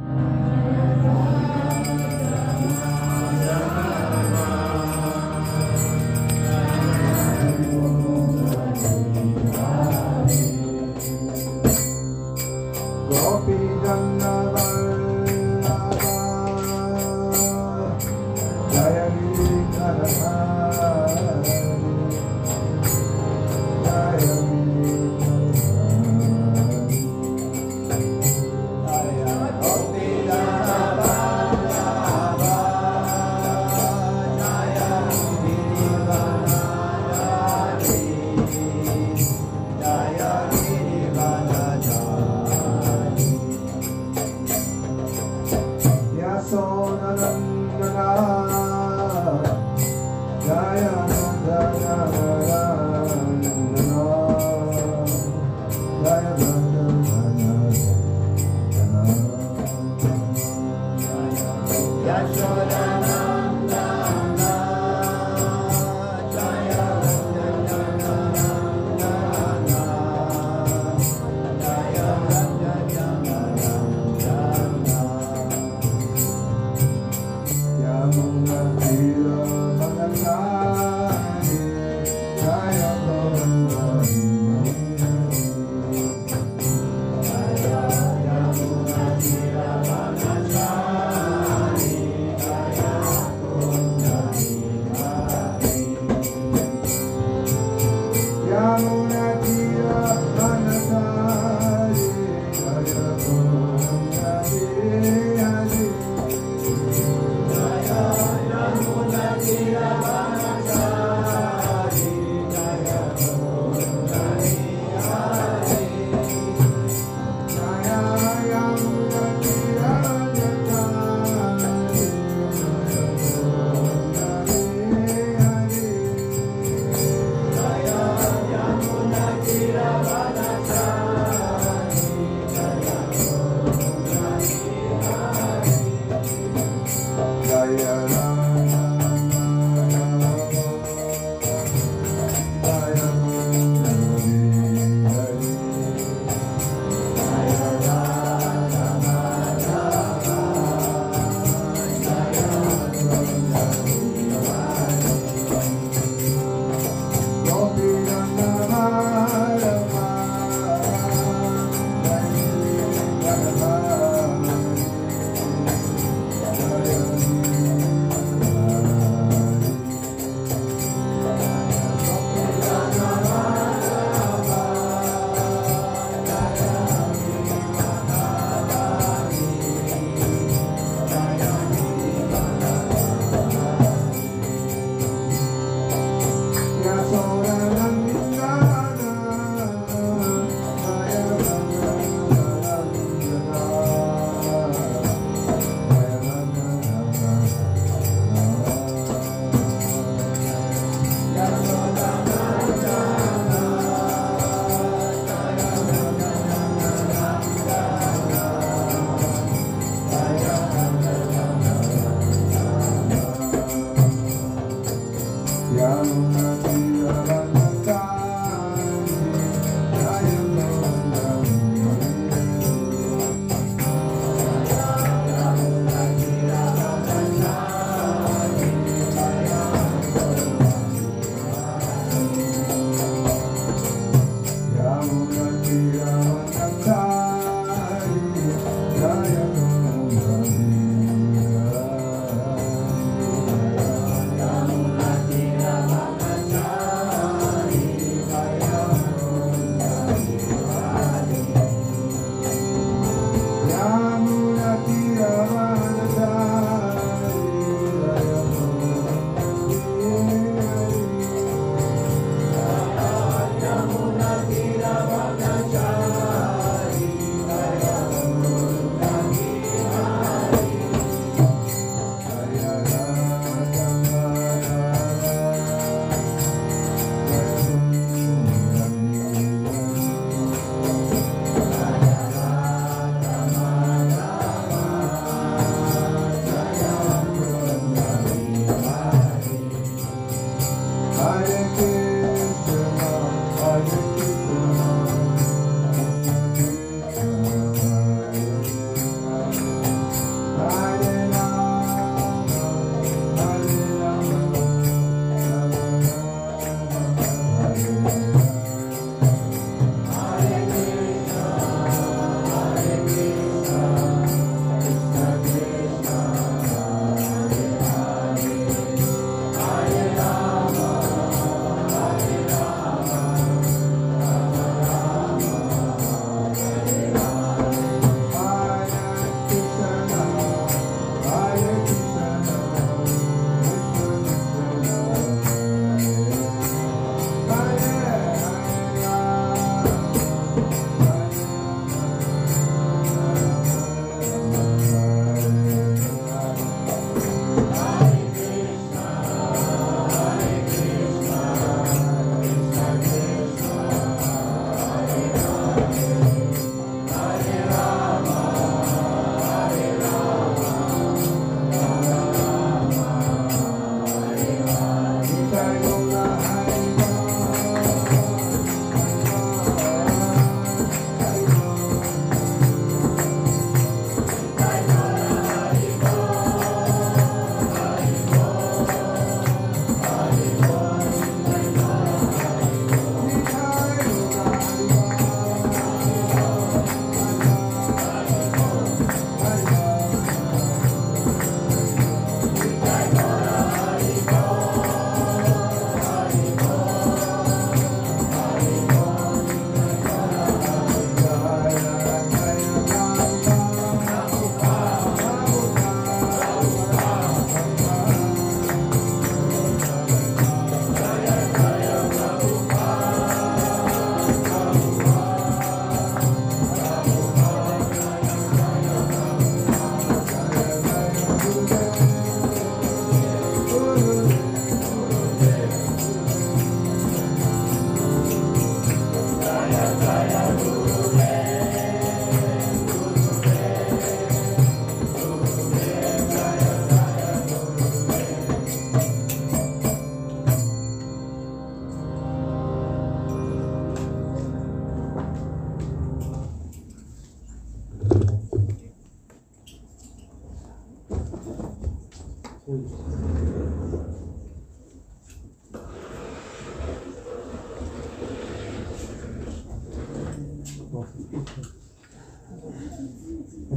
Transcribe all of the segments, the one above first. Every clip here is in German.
you Und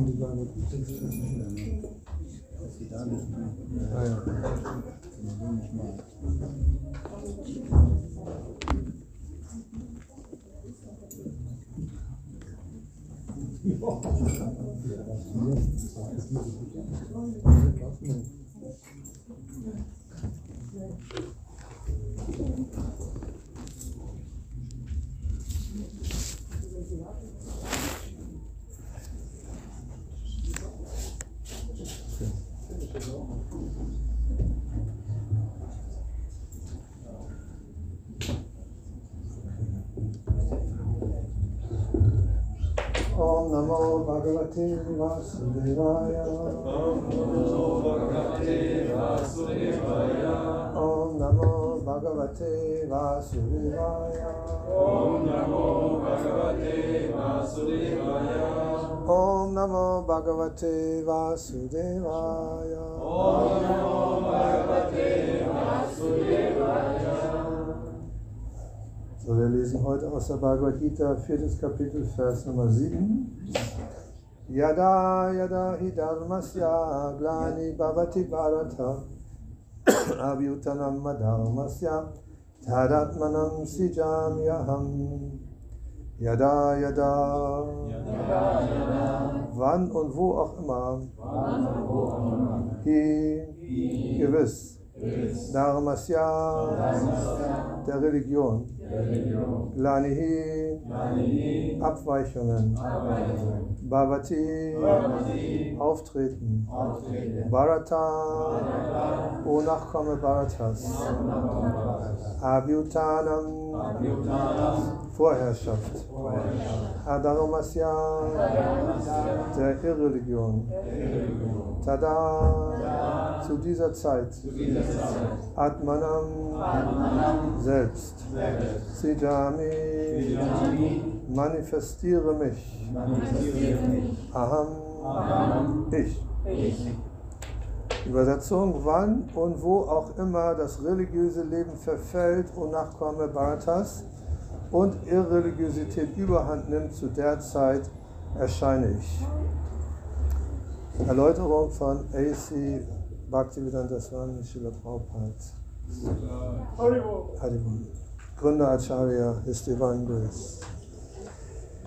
die Bhagavad Gita. Das geht da nicht mehr. Ah, ja. Nicht mal. Thank you. Bhagavate Vasudevaya. Om Namo Bhagavate Vasudevaya. Om Namo Bhagavate Vasudevaya. Om Namo Bhagavate Vasudevaya. Om Namo Bhagavate Vasudevaya. So, wir lesen heute aus der Bhagavad Gita, viertes Kapitel, Vers Nummer 7. Yada yada hi dharmasya glani bhavati bharata. Abhyutanam madharmasya tadatmanam sijamyaham. Yada yada. Wann und wo auch immer. Hi gewiss Dharmasya der Religion Glanihi, Abweichungen, Bhavati, Auftreten, Bharata, O Nachkomme Bharatas, Abhyutanam, Vorherrschaft, Adharomasya, der Irreligion, Tada, zu dieser Zeit, Atmanam, selbst, Sijami, manifestiere mich, Aham, ich. Übersetzung, wann und wo auch immer das religiöse Leben verfällt, o Nachkomme Bharatas, und Irreligiosität überhand nimmt, zu der Zeit erscheine ich. Erläuterung von A.C. Bhaktivedanta Swami Srila Prabhupada. Haribol. Gründer Acharya ist Divine Grace.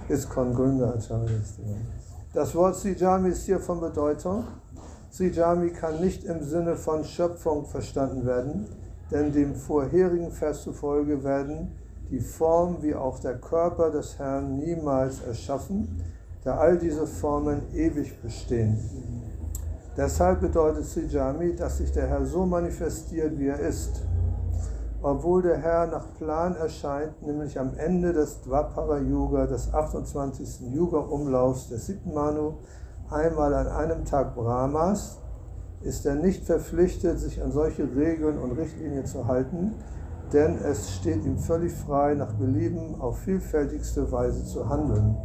ISKCON Gründer Acharya ist Divine Grace. Das Wort Sijami ist hier von Bedeutung. Sijami kann nicht im Sinne von Schöpfung verstanden werden, denn dem vorherigen Vers zufolge werden die Form wie auch der Körper des Herrn niemals erschaffen, da all diese Formen ewig bestehen. Deshalb bedeutet Sijami, dass sich der Herr so manifestiert, wie er ist. Obwohl der Herr nach Plan erscheint, nämlich am Ende des Dvapara Yuga, des 28. Yuga-Umlaufs des 7. Manu, einmal an einem Tag Brahmas, ist er nicht verpflichtet, sich an solche Regeln und Richtlinien zu halten, denn es steht ihm völlig frei, nach Belieben auf vielfältigste Weise zu handeln.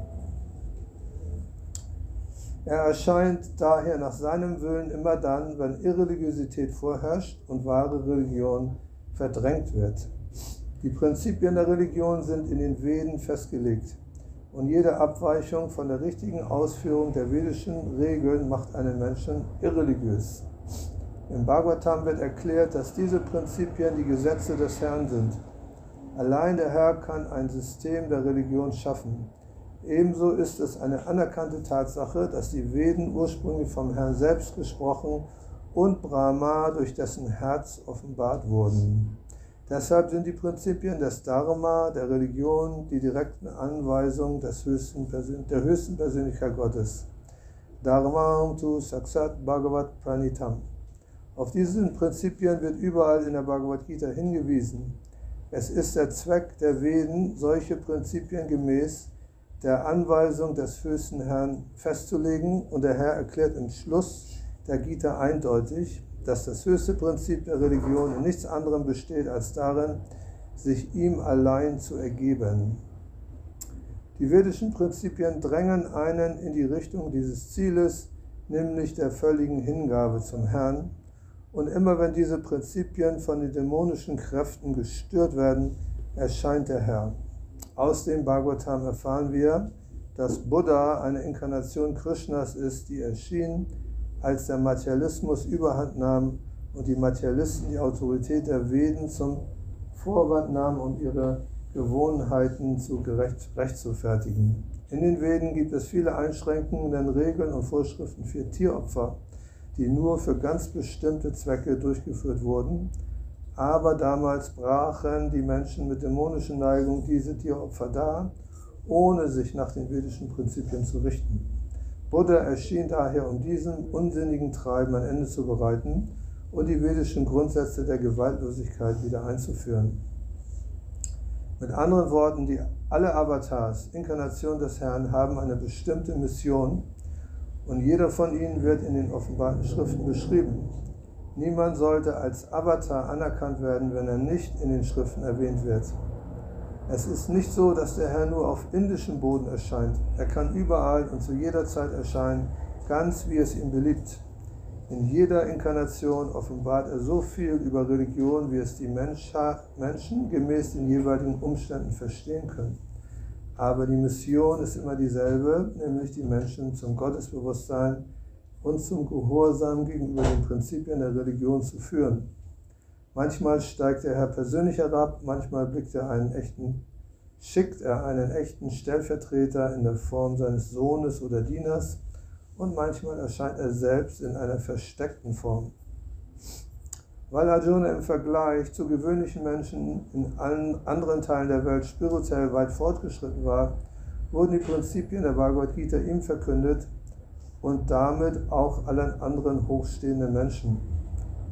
Er erscheint daher nach seinem Willen immer dann, wenn Irreligiosität vorherrscht und wahre Religion verdrängt wird. Die Prinzipien der Religion sind in den Veden festgelegt und jede Abweichung von der richtigen Ausführung der vedischen Regeln macht einen Menschen irreligiös. Im Bhagavatam wird erklärt, dass diese Prinzipien die Gesetze des Herrn sind. Allein der Herr kann ein System der Religion schaffen. Ebenso ist es eine anerkannte Tatsache, dass die Veden ursprünglich vom Herrn selbst gesprochen und Brahma durch dessen Herz offenbart wurden. Deshalb sind die Prinzipien des Dharma, der Religion, die direkten Anweisungen des höchsten der höchsten Persönlichkeit Gottes. Dharma tu saksat bhagavat pranitam. Auf diese Prinzipien wird überall in der Bhagavad Gita hingewiesen. Es ist der Zweck der Veden, solche Prinzipien gemäß der Anweisung des höchsten Herrn festzulegen und der Herr erklärt im Schluss der Gita eindeutig, dass das höchste Prinzip der Religion in nichts anderem besteht als darin, sich ihm allein zu ergeben. Die vedischen Prinzipien drängen einen in die Richtung dieses Zieles, nämlich der völligen Hingabe zum Herrn, Und immer wenn diese Prinzipien von den dämonischen Kräften gestört werden, erscheint der Herr. Aus dem Bhagavatam erfahren wir, dass Buddha eine Inkarnation Krishnas ist, die erschien, als der Materialismus überhand nahm und die Materialisten die Autorität der Veden zum Vorwand nahmen, um ihre Gewohnheiten zu gerecht, recht zu fertigen. In den Veden gibt es viele Einschränkungen, Regeln und Vorschriften für Tieropfer, die nur für ganz bestimmte Zwecke durchgeführt wurden. Aber damals brachen die Menschen mit dämonischen Neigungen diese Tieropfer dar, ohne sich nach den vedischen Prinzipien zu richten. Buddha erschien daher, um diesem unsinnigen Treiben ein Ende zu bereiten und die vedischen Grundsätze der Gewaltlosigkeit wieder einzuführen. Mit anderen Worten, die, alle Avatars, Inkarnation des Herrn, haben eine bestimmte Mission und jeder von ihnen wird in den offenbarten Schriften beschrieben. Niemand sollte als Avatar anerkannt werden, wenn er nicht in den Schriften erwähnt wird. Es ist nicht so, dass der Herr nur auf indischem Boden erscheint. Er kann überall und zu jeder Zeit erscheinen, ganz wie es ihm beliebt. In jeder Inkarnation offenbart er so viel über Religion, wie es die Menschen gemäß den jeweiligen Umständen verstehen können. Aber die Mission ist immer dieselbe, nämlich die Menschen zum Gottesbewusstsein und zum Gehorsam gegenüber den Prinzipien der Religion zu führen. Manchmal steigt der Herr persönlich herab, manchmal blickt er einen echten, schickt er einen echten Stellvertreter in der Form seines Sohnes oder Dieners und manchmal erscheint er selbst in einer versteckten Form. Weil Arjuna im Vergleich zu gewöhnlichen Menschen in allen anderen Teilen der Welt spirituell weit fortgeschritten war, wurden die Prinzipien der Bhagavad Gita ihm verkündet und damit auch allen anderen hochstehenden Menschen.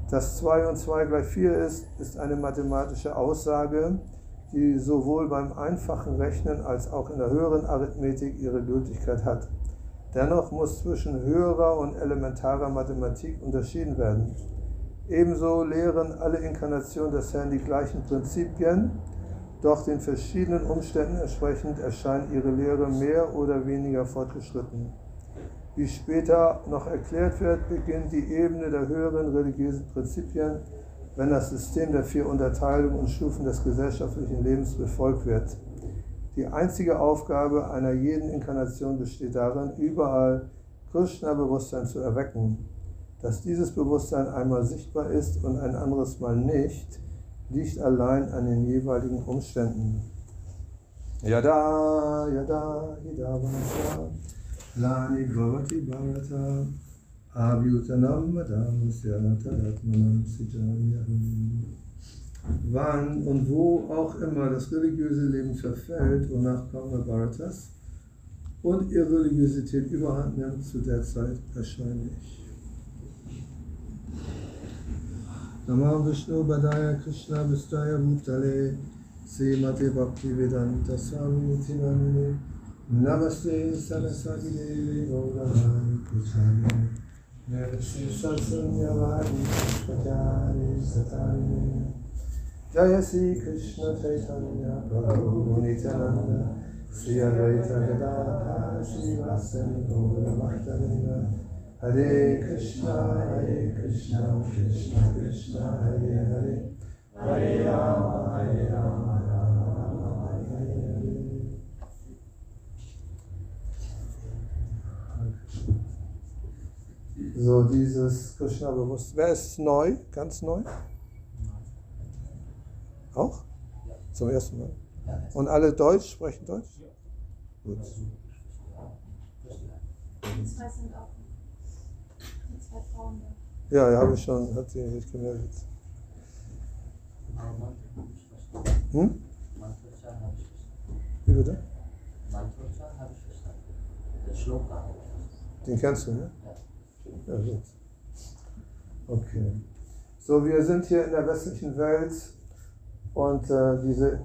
Dass 2 und 2 gleich 4 ist, ist eine mathematische Aussage, die sowohl beim einfachen Rechnen als auch in der höheren Arithmetik ihre Gültigkeit hat. Dennoch muss zwischen höherer und elementarer Mathematik unterschieden werden. Ebenso lehren alle Inkarnationen des Herrn die gleichen Prinzipien, doch den verschiedenen Umständen entsprechend erscheint ihre Lehre mehr oder weniger fortgeschritten. Wie später noch erklärt wird, beginnt die Ebene der höheren religiösen Prinzipien, wenn das System der vier Unterteilungen und Stufen des gesellschaftlichen Lebens befolgt wird. Die einzige Aufgabe einer jeden Inkarnation besteht darin, überall Krishna-Bewusstsein zu erwecken. Dass dieses Bewusstsein einmal sichtbar ist und ein anderes Mal nicht, liegt allein an den jeweiligen Umständen. Yada, yada, yada, lani bhavati bharata, abhyutanam madam syatadatmanam sijanyaham wann und wo auch immer das religiöse Leben verfällt und nach Bharatas und Irreligiosität überhand nimmt, zu der Zeit erscheine ich. Namah Vishnu Badaya Krishna Vistaya Bhutale Srimati Bhakti Vedanta Swami Tinamini Namaste Saraswati Devi Gaurahani Kuchani Namaste Satsanyavadi Pachari Satari Jaya Sri Krishna Chaitanya Prabhu Nityananda Sri Advaita Gadadhar Sri Vasani Gaura Bhaktavinda Hare Krishna Hare Krishna Krishna Krishna Hare Hare Hare Rama Hare Rama Rama Rama Hare Hare So, dieses Krishna-Bewusstsein. Wer ist neu? Ganz neu? Auch? Zum ersten Mal? Und alle Deutsch sprechen Deutsch? Gut. Ja, ja, habe ich schon, hat sie sich gemeldet. Hm? Wie bitte? Den kennst du, ne? Okay. So, wir sind hier in der westlichen Welt und äh, diese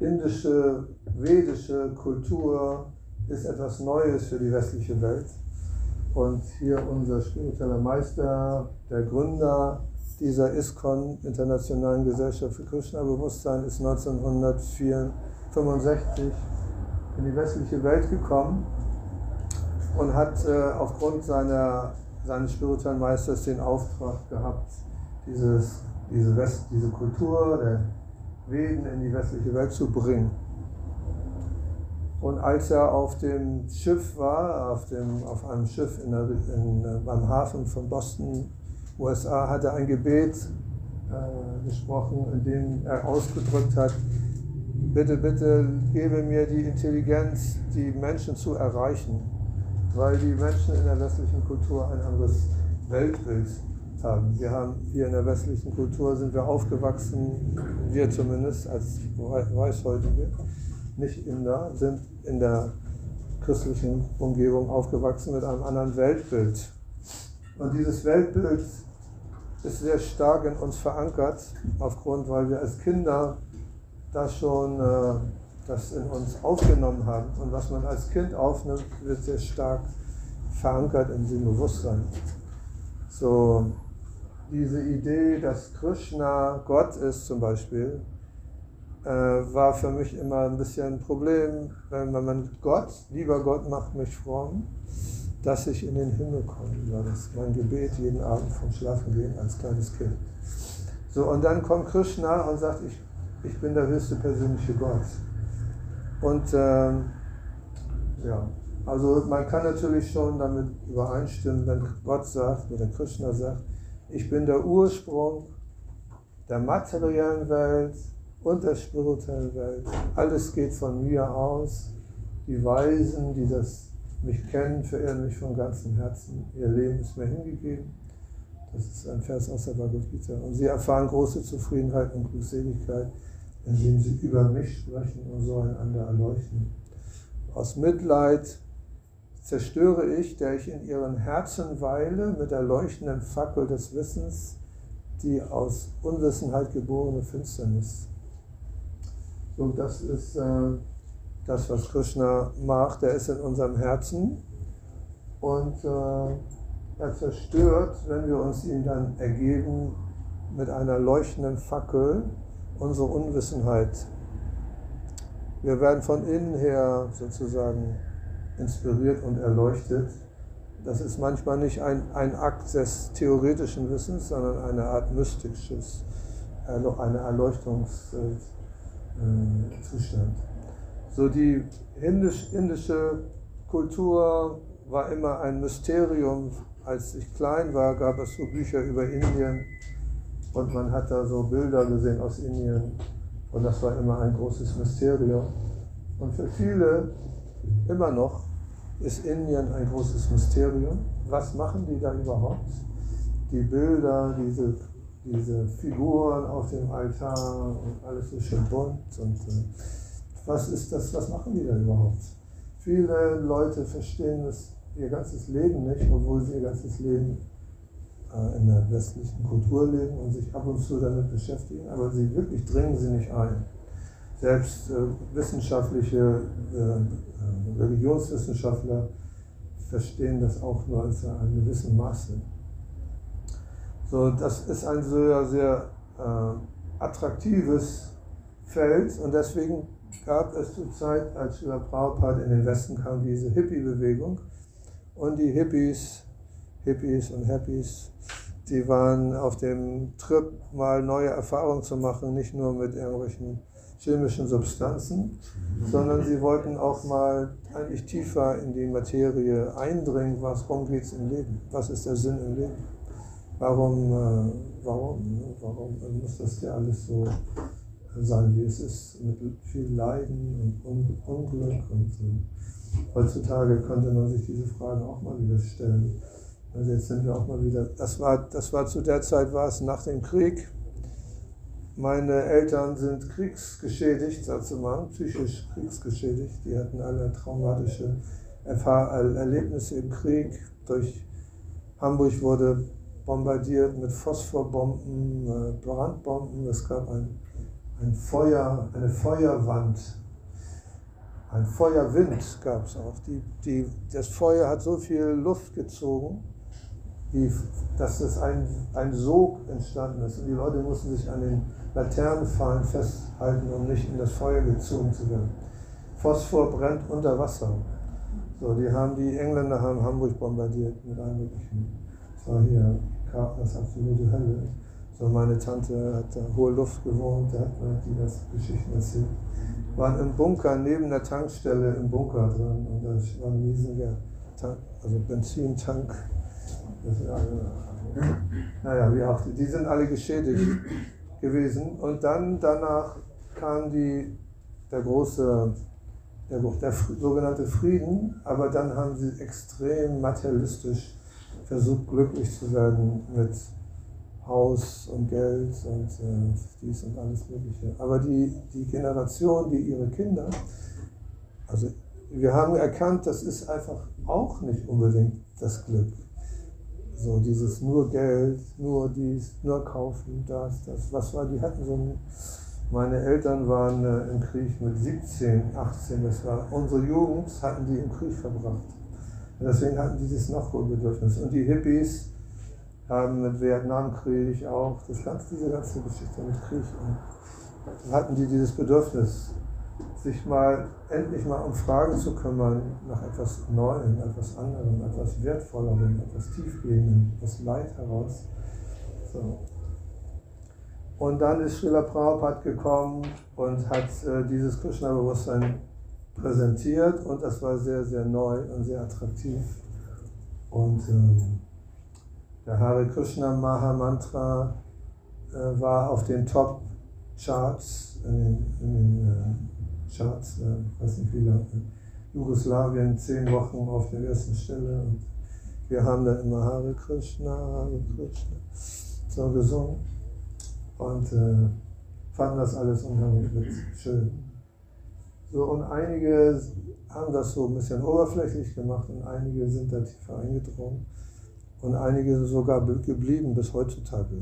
indische, vedische Kultur ist etwas Neues für die westliche Welt. Und hier unser spiritueller Meister, der Gründer dieser ISKCON, Internationalen Gesellschaft für Krishna-Bewusstsein, ist 1965 in die westliche Welt gekommen und hat äh, aufgrund seiner, seines spirituellen Meisters den Auftrag gehabt, dieses, diese, West, diese Kultur der Veden in die westliche Welt zu bringen. Und als er auf dem Schiff war, auf, dem, auf einem Schiff in der, in, beim Hafen von Boston, USA, hat er ein Gebet äh, gesprochen, in dem er ausgedrückt hat, bitte, bitte gebe mir die Intelligenz, die Menschen zu erreichen, weil die Menschen in der westlichen Kultur ein anderes Weltbild haben. Wir haben hier in der westlichen Kultur sind wir aufgewachsen, wir zumindest als Weißhäutige, nicht Inder, sind in der christlichen Umgebung aufgewachsen mit einem anderen Weltbild. Und dieses Weltbild ist sehr stark in uns verankert, aufgrund, weil wir als Kinder das schon äh, das in uns aufgenommen haben. Und was man als Kind aufnimmt, wird sehr stark verankert in dem Bewusstsein. So, diese Idee, dass Krishna Gott ist zum Beispiel, äh, war für mich immer ein bisschen ein Problem, wenn man Gott, lieber Gott macht mich fromm, dass ich in den Himmel komme. Das mein Gebet jeden Abend vom Schlafen gehen als kleines Kind. So, und dann kommt Krishna und sagt, ich, ich bin der höchste persönliche Gott. Und ähm, ja, also man kann natürlich schon damit übereinstimmen, wenn Gott sagt oder Krishna sagt, ich bin der Ursprung der materiellen Welt und der spirituellen Welt. Alles geht von mir aus. Die Weisen, die das mich kennen, verehren mich von ganzem Herzen. Ihr Leben ist mir hingegeben. Das ist ein Vers aus der Bhagavad Gita. Und sie erfahren große Zufriedenheit und Glückseligkeit, indem sie über mich sprechen und so einander erleuchten. Aus Mitleid zerstöre ich, der ich in ihren Herzen weile, mit der leuchtenden Fackel des Wissens, die aus Unwissenheit geborene Finsternis. So, das ist äh, das, was Krishna macht. Er ist in unserem Herzen und äh, er zerstört, wenn wir uns ihm dann ergeben, mit einer leuchtenden Fackel unsere Unwissenheit. Wir werden von innen her sozusagen inspiriert und erleuchtet. Das ist manchmal nicht ein, ein Akt des theoretischen Wissens, sondern eine Art mystisches, eine Erleuchtungszustand. So die indisch, indische Kultur war immer ein Mysterium. Als ich klein war, gab es so Bücher über Indien und man hat da so Bilder gesehen aus Indien und das war immer ein großes Mysterium. Und für viele immer noch ist Indien ein großes Mysterium. Was machen die da überhaupt? Die Bilder, diese, diese Figuren auf dem Altar und alles so schön bunt. Und äh, was ist das, was machen die da überhaupt? Viele Leute verstehen das ihr ganzes Leben nicht, obwohl sie ihr ganzes Leben in der westlichen Kultur leben und sich ab und zu damit beschäftigen, aber sie wirklich dringen sie nicht ein. Selbst äh, wissenschaftliche äh, äh, Religionswissenschaftler verstehen das auch nur als ein gewissen Maße. So, das ist ein sehr, sehr äh, attraktives Feld und deswegen gab es zur Zeit, als Srila Prabhupada in den Westen kam, diese Hippie-Bewegung und die Hippies, Hippies und Happies, die waren auf dem Trip, mal neue Erfahrungen zu machen, nicht nur mit irgendwelchen chemischen Substanzen, sondern sie wollten auch mal eigentlich tiefer in die Materie eindringen, was, es im Leben, was ist der Sinn im Leben, warum, äh, warum, warum muss das ja alles so sein, wie es ist, mit viel Leiden und Un Unglück und äh, heutzutage könnte man sich diese Fragen auch mal wieder stellen. Also jetzt sind wir auch mal wieder, das war, das war zu der Zeit, war es nach dem Krieg, meine Eltern sind kriegsgeschädigt, dazu mal, psychisch kriegsgeschädigt. Die hatten alle traumatische Erlebnisse im Krieg. Durch Hamburg wurde bombardiert mit Phosphorbomben, äh, Brandbomben. Es gab ein, ein Feuer, eine Feuerwand. Ein Feuerwind gab es auch. Die, die, das Feuer hat so viel Luft gezogen, die, dass es ein, ein Sog entstanden ist. Und die Leute mussten sich an den Laternenpfahlen festhalten, um nicht in das Feuer gezogen zu werden. Phosphor brennt unter Wasser. So, die haben die Engländer haben Hamburg bombardiert mit allen möglichen. Das war hier das absolute Hölle. So meine Tante hat da hohe Luft gewohnt, da hat man die das Geschichten erzählt. Waren im Bunker, neben der Tankstelle im Bunker drin und da war ein riesiger Tank, also Benzintank. Naja, wie auch, die sind alle geschädigt gewesen. Und dann danach kam die, der große, der, der sogenannte Frieden, aber dann haben sie extrem materialistisch versucht, glücklich zu werden mit Haus und Geld und äh, dies und alles Mögliche. Aber die, die Generation, die ihre Kinder, also wir haben erkannt, das ist einfach auch nicht unbedingt das Glück. So dieses nur Geld, nur dies, nur kaufen, das, das. Was war, die hatten so ein, meine Eltern waren äh, im Krieg mit 17, 18, das war unsere Jugend, hatten die im Krieg verbracht. Und deswegen hatten die dieses Nachholbedürfnis. Und die Hippies haben mit Vietnamkrieg auch, das ganze, diese ganze Geschichte mit Krieg, und hatten die dieses Bedürfnis, sich mal endlich mal um Fragen zu kümmern nach etwas Neuem, etwas anderem, etwas Wertvollerem, etwas Tiefgehendem, aus Leid heraus. So. Und dann ist Srila Prabhupada gekommen und hat äh, dieses Krishna-Bewusstsein präsentiert und das war sehr, sehr neu und sehr attraktiv. Und ähm, der Hare Krishna Maha Mantra äh, war auf den Top Charts in den, in den äh, Charts, äh, weiß nicht wie lange, Jugoslawien zehn Wochen auf der ersten Stelle und wir haben dann immer Hare Krishna, Hare Krishna. So gesungen. Und äh, fanden das alles unheimlich schön. So, und einige haben das so ein bisschen oberflächlich gemacht und einige sind da tiefer eingedrungen. Und einige sind sogar geblieben bis heutzutage.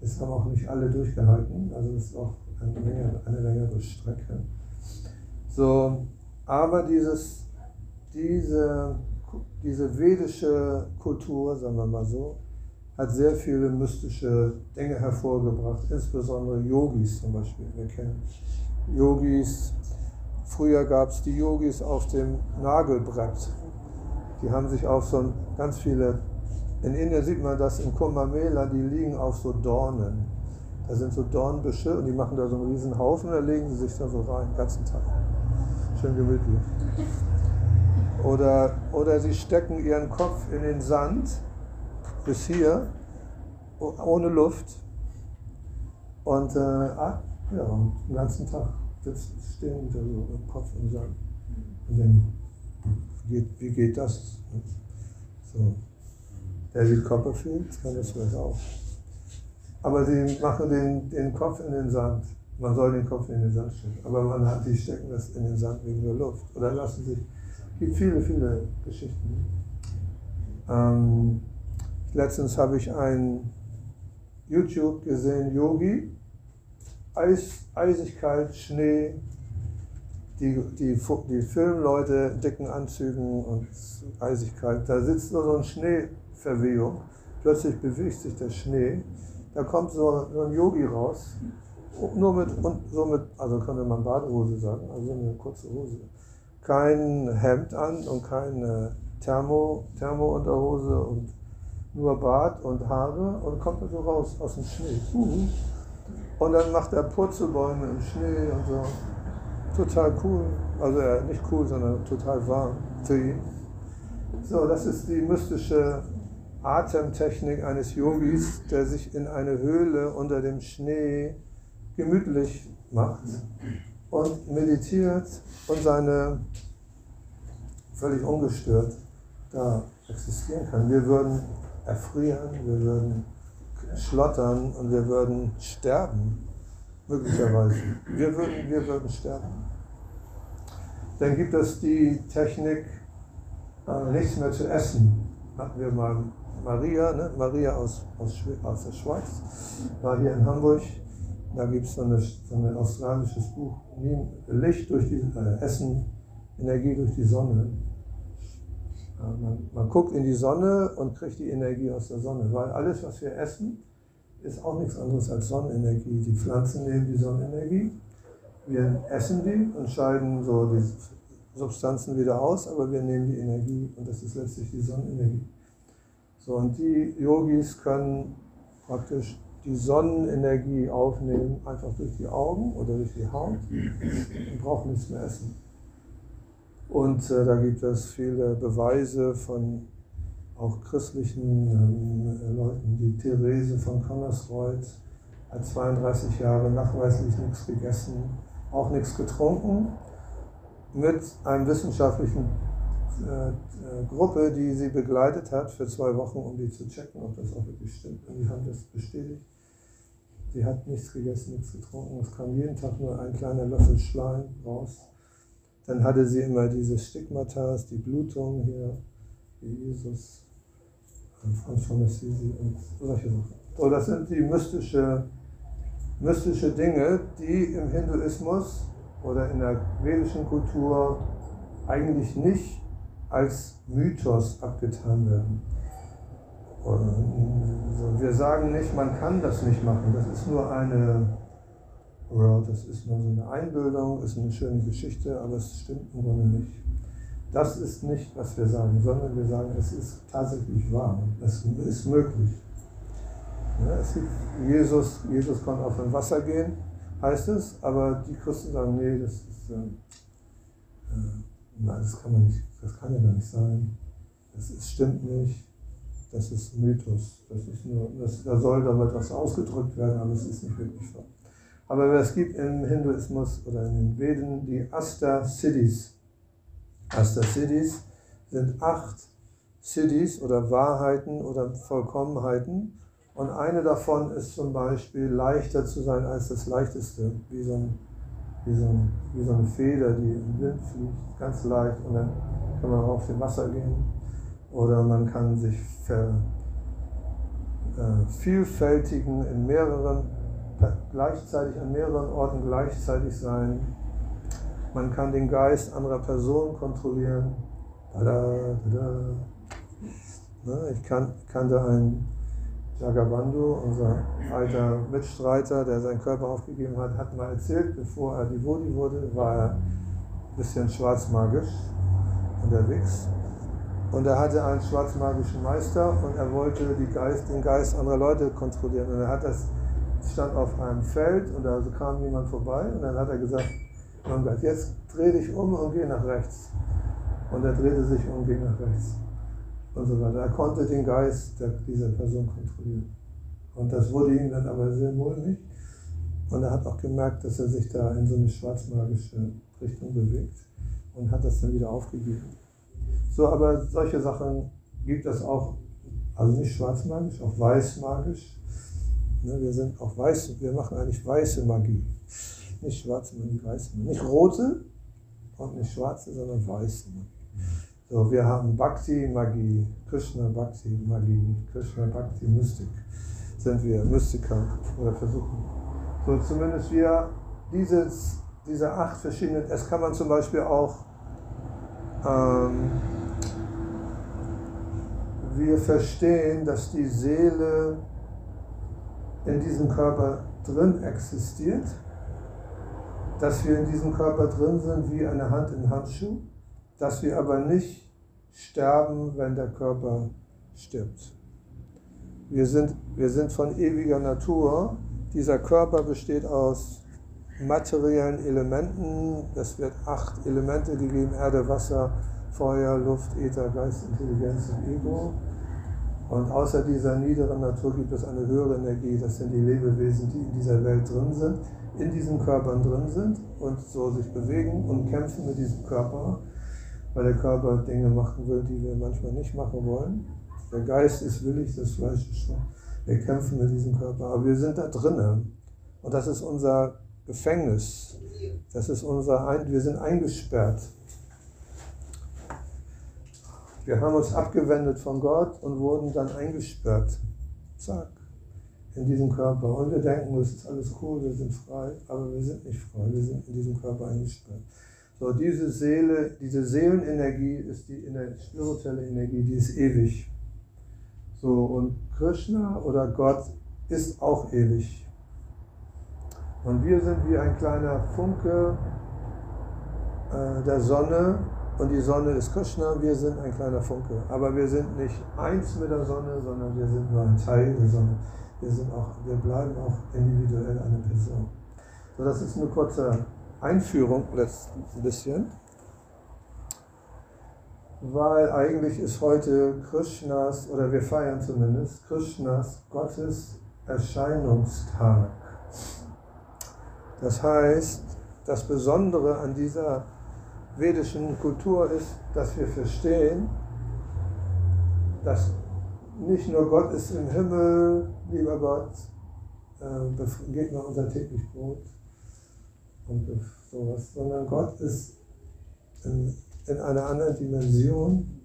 Es haben auch nicht alle durchgehalten, also es ist auch eine längere, Strecke. So, aber dieses, diese, diese vedische Kultur, sagen wir mal so, hat sehr viele mystische Dinge hervorgebracht, insbesondere Yogis zum Beispiel. Wir kennen Yogis. Früher gab es die Yogis auf dem Nagelbrett. Die haben sich auf so ganz viele, in Indien sieht man das in Kumbh Mela, die liegen auf so Dornen. Da sind so Dornbüsche und die machen da so einen riesen Haufen und da legen sie sich da so rein, den ganzen Tag. Schön gemütlich. Oder, oder sie stecken ihren Kopf in den Sand bis hier, ohne Luft. Und äh, ah, ja, den ganzen Tag sitzt, stehen da so im Kopf im Sand. Und dann, wie geht, wie geht das? So. David Copperfield kann das vielleicht auch. Aber sie machen den, den Kopf in den Sand. Man soll den Kopf in den Sand stecken. Aber man hat, die stecken das in den Sand wegen der Luft. Oder lassen sich. Es gibt viele, viele Geschichten. Ähm, letztens habe ich ein YouTube gesehen, Yogi. Eis, eisig kalt, Schnee, die, die, die Filmleute, dicken Anzügen und eisig kalt. Da sitzt nur so eine Schneeverwehung. Plötzlich bewegt sich der Schnee da kommt so, ein Yogi raus, nur mit, und so mit, also könnte man Badehose sagen, also eine kurze Hose. Kein Hemd an und keine Thermo, Thermo-Unterhose und nur Bart und Haare und kommt so raus aus dem Schnee. Und dann macht er Purzelbäume im Schnee und so. Total cool. Also ja, nicht cool, sondern total warm für ihn. So, das ist die mystische Atemtechnik eines Yogis, der sich in eine Höhle unter dem Schnee gemütlich macht und meditiert und seine völlig ungestört da existieren kann. Wir würden erfrieren, wir würden schlottern und wir würden sterben, möglicherweise. Wir würden, wir würden sterben. Dann gibt es die Technik, äh, nichts mehr zu essen. Hatten wir mal Maria, ne? Maria aus, aus, aus der Schweiz, war hier in Hamburg. Da gibt es so, so ein australisches Buch, Licht durch die, äh, Essen, Energie durch die Sonne. Ja, man, man guckt in die Sonne und kriegt die Energie aus der Sonne, weil alles, was wir essen, ist auch nichts anderes als Sonnenenergie. Die Pflanzen nehmen die Sonnenenergie, wir essen die und scheiden so die Substanzen wieder aus, aber wir nehmen die Energie und das ist letztlich die Sonnenenergie. So, und die Yogis können praktisch die Sonnenenergie aufnehmen, einfach durch die Augen oder durch die Haut und brauchen nichts mehr essen. Und äh, da gibt es viele Beweise von auch christlichen ähm, Leuten, die Therese von Connersreuth hat 32 Jahre nachweislich nichts gegessen, auch nichts getrunken, mit einem wissenschaftlichen äh, Gruppe, die sie begleitet hat für zwei Wochen, um die zu checken, ob das auch wirklich stimmt. Und die haben das bestätigt. Sie hat nichts gegessen, nichts getrunken. Es kam jeden Tag nur ein kleiner Löffel Schleim raus. Dann hatte sie immer diese Stigmatas, die Blutung hier, wie Jesus, Franz von Assisi und solche Sachen. So, das sind die mystische, mystische Dinge, die im Hinduismus oder in der vedischen Kultur eigentlich nicht als Mythos abgetan werden. Und wir sagen nicht, man kann das nicht machen. Das ist nur eine, das ist nur so eine Einbildung, ist eine schöne Geschichte, aber es stimmt im Grunde nicht. Das ist nicht, was wir sagen, sondern wir sagen, es ist tatsächlich wahr. Es ist möglich. Ja, es gibt, Jesus, Jesus konnte auf dem Wasser gehen, heißt es, aber die Christen sagen, nee, das ist, äh, äh, nein, das kann man nicht das kann ja gar nicht sein. Das ist, stimmt nicht. Das ist Mythos. Das ist nur, das, da soll damit was ausgedrückt werden, aber es ist nicht wirklich wahr. Aber es gibt im Hinduismus oder in den Veden die Asta Siddhis. Asta Siddhis sind acht Siddhis oder Wahrheiten oder Vollkommenheiten. Und eine davon ist zum Beispiel leichter zu sein als das Leichteste, wie so, ein, wie so, ein, wie so eine Feder, die im Wind fliegt, ganz leicht. Und dann kann man auf dem Wasser gehen oder man kann sich ver, äh, vielfältigen in mehreren, gleichzeitig an mehreren Orten gleichzeitig sein. Man kann den Geist anderer Personen kontrollieren. Tada, tada. Ne, ich kan, kannte einen Jagabandhu, unser alter Mitstreiter, der seinen Körper aufgegeben hat, hat mal erzählt, bevor er Devoti wurde, war er ein bisschen schwarzmagisch unterwegs. Und er hatte einen schwarzmagischen Meister und er wollte Geist, den Geist anderer Leute kontrollieren. Und er hat das, stand auf einem Feld und da kam jemand vorbei und dann hat er gesagt, Gott, jetzt dreh dich um und geh nach rechts. Und er drehte sich um und ging nach rechts. Und so weiter. Er konnte den Geist dieser Person kontrollieren. Und das wurde ihm dann aber sehr mulmig. Und er hat auch gemerkt, dass er sich da in so eine schwarzmagische Richtung bewegt und hat das dann wieder aufgegeben. So, aber solche Sachen gibt es auch, also nicht schwarzmagisch, auch weißmagisch. Ne, wir sind auch weiß, wir machen eigentlich weiße Magie. Nicht schwarze Magie, weiße Magie. Nicht rote und nicht schwarze, sondern weiße Magie. So, wir haben Bhakti-Magie, Krishna-Bhakti-Magie, Krishna-Bhakti-Mystik. Sind wir Mystiker oder versuchen. So, zumindest wir dieses diese acht verschiedenen, es kann man zum Beispiel auch, ähm, wir verstehen, dass die Seele in diesem Körper drin existiert, dass wir in diesem Körper drin sind wie eine Hand in Handschuh, dass wir aber nicht sterben, wenn der Körper stirbt. Wir sind, wir sind von ewiger Natur. Dieser Körper besteht aus materiellen Elementen. Es wird acht Elemente gegeben, Erde, Wasser, Feuer, Luft, Äther, Geist, Intelligenz und Ego. Und außer dieser niederen Natur gibt es eine höhere Energie, das sind die Lebewesen, die in dieser Welt drin sind, in diesen Körpern drin sind und so sich bewegen und kämpfen mit diesem Körper, weil der Körper Dinge machen will, die wir manchmal nicht machen wollen. Der Geist ist willig, das Fleisch ist schwach. Wir kämpfen mit diesem Körper, aber wir sind da drinnen. Und das ist unser Gefängnis. Das ist unser, Ein wir sind eingesperrt. Wir haben uns abgewendet von Gott und wurden dann eingesperrt. Zack. In diesem Körper. Und wir denken, es ist alles cool, wir sind frei, aber wir sind nicht frei, wir sind in diesem Körper eingesperrt. So, diese Seele, diese Seelenenergie ist die spirituelle Energie, die ist ewig. So, und Krishna oder Gott ist auch ewig. Und wir sind wie ein kleiner Funke äh, der Sonne und die Sonne ist Krishna, wir sind ein kleiner Funke. Aber wir sind nicht eins mit der Sonne, sondern wir sind nur ein Teil der Sonne. Wir, sind auch, wir bleiben auch individuell eine Person. So, das ist eine kurze Einführung, ein bisschen. Weil eigentlich ist heute Krishnas, oder wir feiern zumindest, Krishnas Gottes Erscheinungstag. Das heißt, das Besondere an dieser vedischen Kultur ist, dass wir verstehen, dass nicht nur Gott ist im Himmel, lieber Gott, äh, gib mir unser täglich Brot und sowas, sondern Gott ist in, in einer anderen Dimension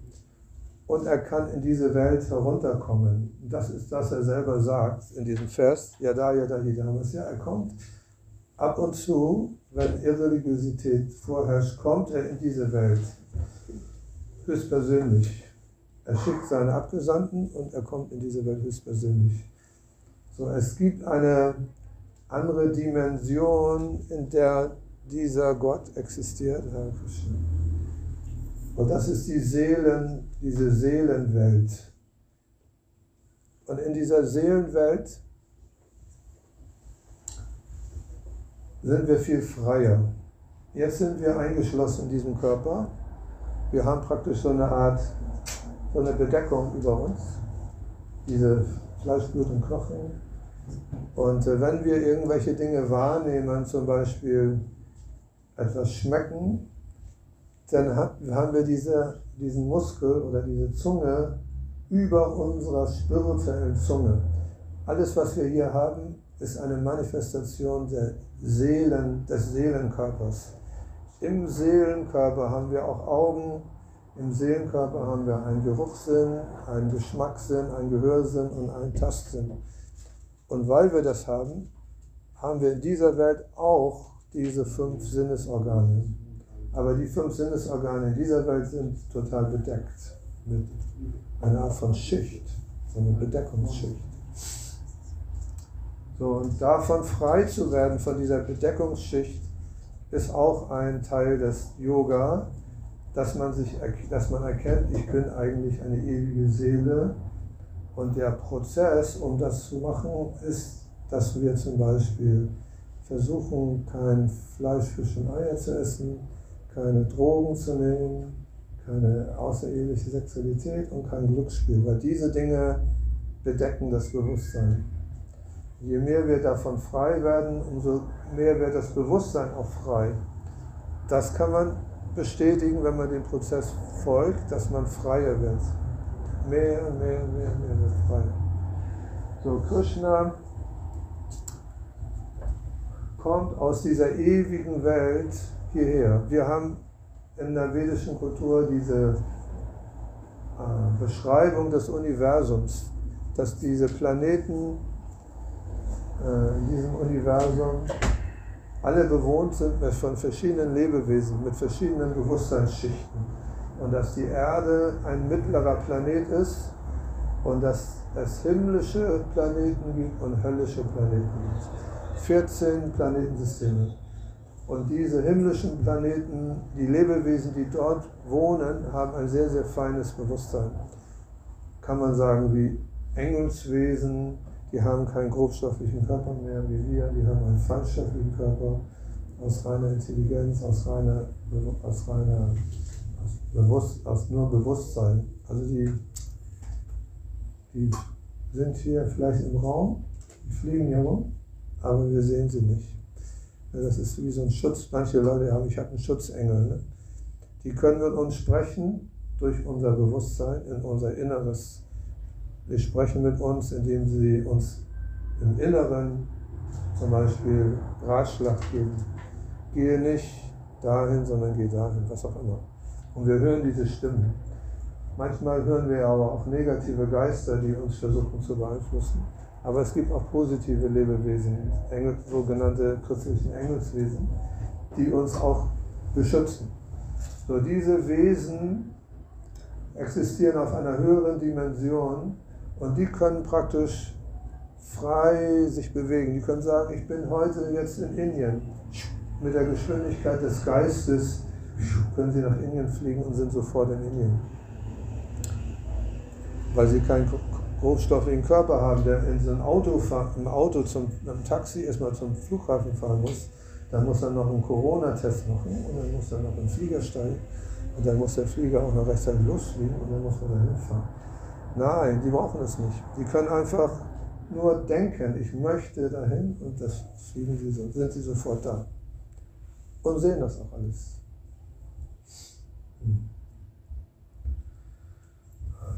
und er kann in diese Welt herunterkommen. Das ist, was er selber sagt in diesem Vers, Yada Yada Hidamas. Ja, er kommt ab und zu, wenn Irreligiosität vorherrscht, kommt er in diese Welt höchstpersönlich. Er schickt seine Abgesandten und er kommt in diese Welt höchstpersönlich. So, es gibt eine andere Dimension, in der dieser Gott existiert. Und das ist die Seelen, diese Seelenwelt. Und in dieser Seelenwelt sind wir viel freier. Jetzt sind wir eingeschlossen in diesem Körper. Wir haben praktisch so eine Art, so eine Bedeckung über uns. Diese Fleisch, Blut und Knochen. Und äh, wenn wir irgendwelche Dinge wahrnehmen, zum Beispiel etwas schmecken, dann haben wir diese, diesen Muskel oder diese Zunge über unserer spirituellen Zunge. Alles, was wir hier haben, ist eine Manifestation der Seelen, des Seelenkörpers. Im Seelenkörper haben wir auch Augen, im Seelenkörper haben wir einen Geruchssinn, einen Geschmackssinn, einen Gehörsinn und einen Tastsinn. Und weil wir das haben, haben wir in dieser Welt auch diese fünf Sinnesorgane. Aber die fünf Sinnesorgane in dieser Welt sind total bedeckt mit einer Art von Schicht, so einer Bedeckungsschicht. So, und davon frei zu werden, von dieser Bedeckungsschicht, ist auch ein Teil des Yoga, dass man, sich, dass man erkennt, ich bin eigentlich eine ewige Seele. Und der Prozess, um das zu machen, ist, dass wir zum Beispiel versuchen, kein Fleisch, Fisch und Eier zu essen, keine Drogen zu nehmen, keine außereheliche Sexualität und kein Glücksspiel, weil diese Dinge bedecken das Bewusstsein. Je mehr wir davon frei werden, umso mehr wird das Bewusstsein auch frei. Das kann man bestätigen, wenn man dem Prozess folgt, dass man freier wird. Mehr mehr mehr und mehr wird frei. So, Krishna kommt aus dieser ewigen Welt hierher. Wir haben in der vedischen Kultur diese äh, Beschreibung des Universums, dass diese Planeten äh, in diesem Universum alle bewohnt sind von verschiedenen Lebewesen, mit verschiedenen Bewusstseinsschichten. Und dass die Erde ein mittlerer Planet ist und dass es himmlische Planeten gibt und höllische Planeten gibt. 14 Planetensysteme. Und diese himmlischen Planeten, die Lebewesen, die dort wohnen, haben ein sehr, sehr feines Bewusstsein. Kann man sagen, wie Engelswesen, die haben keinen grobstofflichen Körper mehr wie wir, die haben einen feinstofflichen Körper aus reiner Intelligenz, aus reiner, aus reiner Bewusst, aus nur Bewusstsein. Also die, die sind hier vielleicht im Raum, die fliegen hier rum, aber wir sehen sie nicht. Das ist wie so ein Schutz. Manche Leute haben, ich habe einen Schutzengel. Ne? Die können mit uns sprechen durch unser Bewusstsein, in unser Inneres. Sie sprechen mit uns, indem sie uns im Inneren zum Beispiel Ratschlag geben. Gehe nicht dahin, sondern geh dahin, was auch immer. Und wir hören diese Stimmen. Manchmal hören wir aber auch negative Geister, die uns versuchen zu beeinflussen. Aber es gibt auch positive Lebewesen, Engel, sogenannte christliche Engelswesen, die uns auch beschützen. So diese Wesen existieren auf einer höheren Dimension und die können praktisch frei sich bewegen. Die können sagen, ich bin heute jetzt in Indien mit der Geschwindigkeit des Geistes können sie nach Indien fliegen und sind sofort in Indien. Weil sie keinen grobstofflichen Körper haben, der in so ein Auto, ein Auto zum einem Taxi erstmal zum Flughafen fahren muss, dann muss er noch einen Corona-Test machen und dann muss er noch in den Flieger steigen und dann muss der Flieger auch noch rechtzeitig losfliegen und dann muss man da hinfahren. Nein, die brauchen es nicht. Die können einfach nur denken, ich möchte dahin und das fliegen sie so, sind sie sofort da. Und sehen das auch alles.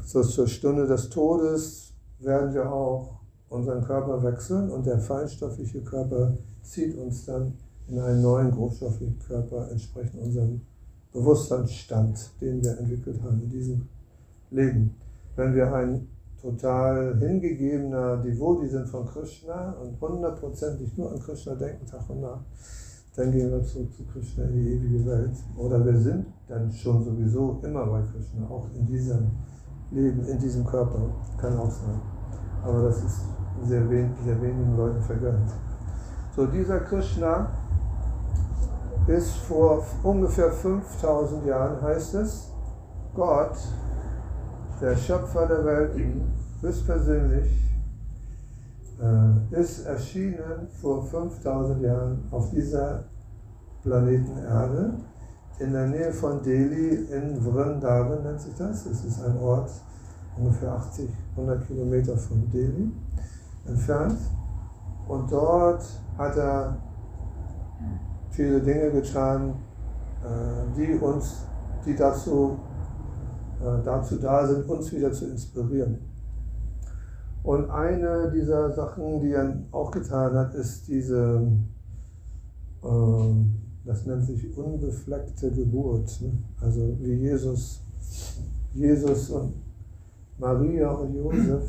So zur Stunde des Todes werden wir auch unseren Körper wechseln und der feinstoffliche Körper zieht uns dann in einen neuen grobstofflichen Körper entsprechend unserem Bewusstseinsstand, den wir entwickelt haben in diesem Leben. Wenn wir ein total hingegebener Devoti sind von Krishna und hundertprozentig nur an Krishna denken Tag und Nacht, dann gehen wir zurück zu Krishna in die ewige Welt. Oder wir sind dann schon sowieso immer bei Krishna, auch in diesem Leben, in diesem Körper. Kann auch sein. Aber das ist sehr, wen sehr wenigen Leuten vergönnt. So, dieser Krishna ist vor ungefähr 5000 Jahren, heißt es, Gott, der Schöpfer der Welt, höchstpersönlich, äh, ist erschienen vor 5000 Jahren auf dieser Planeten Erde, in der Nähe von Delhi, in Vrindavan nennt sich das. Es ist ein Ort ungefähr 80, 100 Kilometer von Delhi entfernt. Und dort hat er viele Dinge getan, äh, die uns, die dazu, äh, dazu da sind, uns wieder zu inspirieren. Und eine dieser Sachen, die er auch getan hat, ist diese, ähm, das nennt sich unbefleckte Geburt. Ne? Also wie Jesus, Jesus und Maria und Josef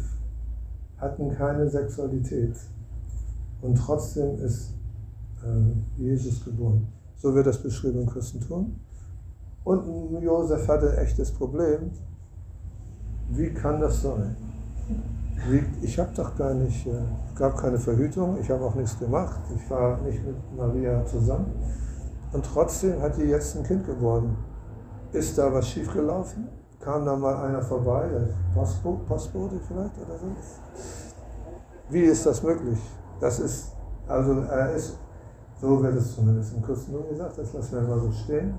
hatten keine Sexualität. Und trotzdem ist äh, Jesus geboren. So wird das beschrieben im Christentum. Und Josef hatte ein echtes Problem. Wie kann das sein? Ich habe doch gar nicht, äh, gab keine Verhütung, ich habe auch nichts gemacht, ich war nicht mit Maria zusammen. Und trotzdem hat die jetzt ein Kind geboren. Ist da was schiefgelaufen? Kam da mal einer vorbei, der Postbote vielleicht oder so? Wie ist das möglich? Das ist, also er ist so wird es zumindest im Christentum gesagt, das lassen wir mal so stehen.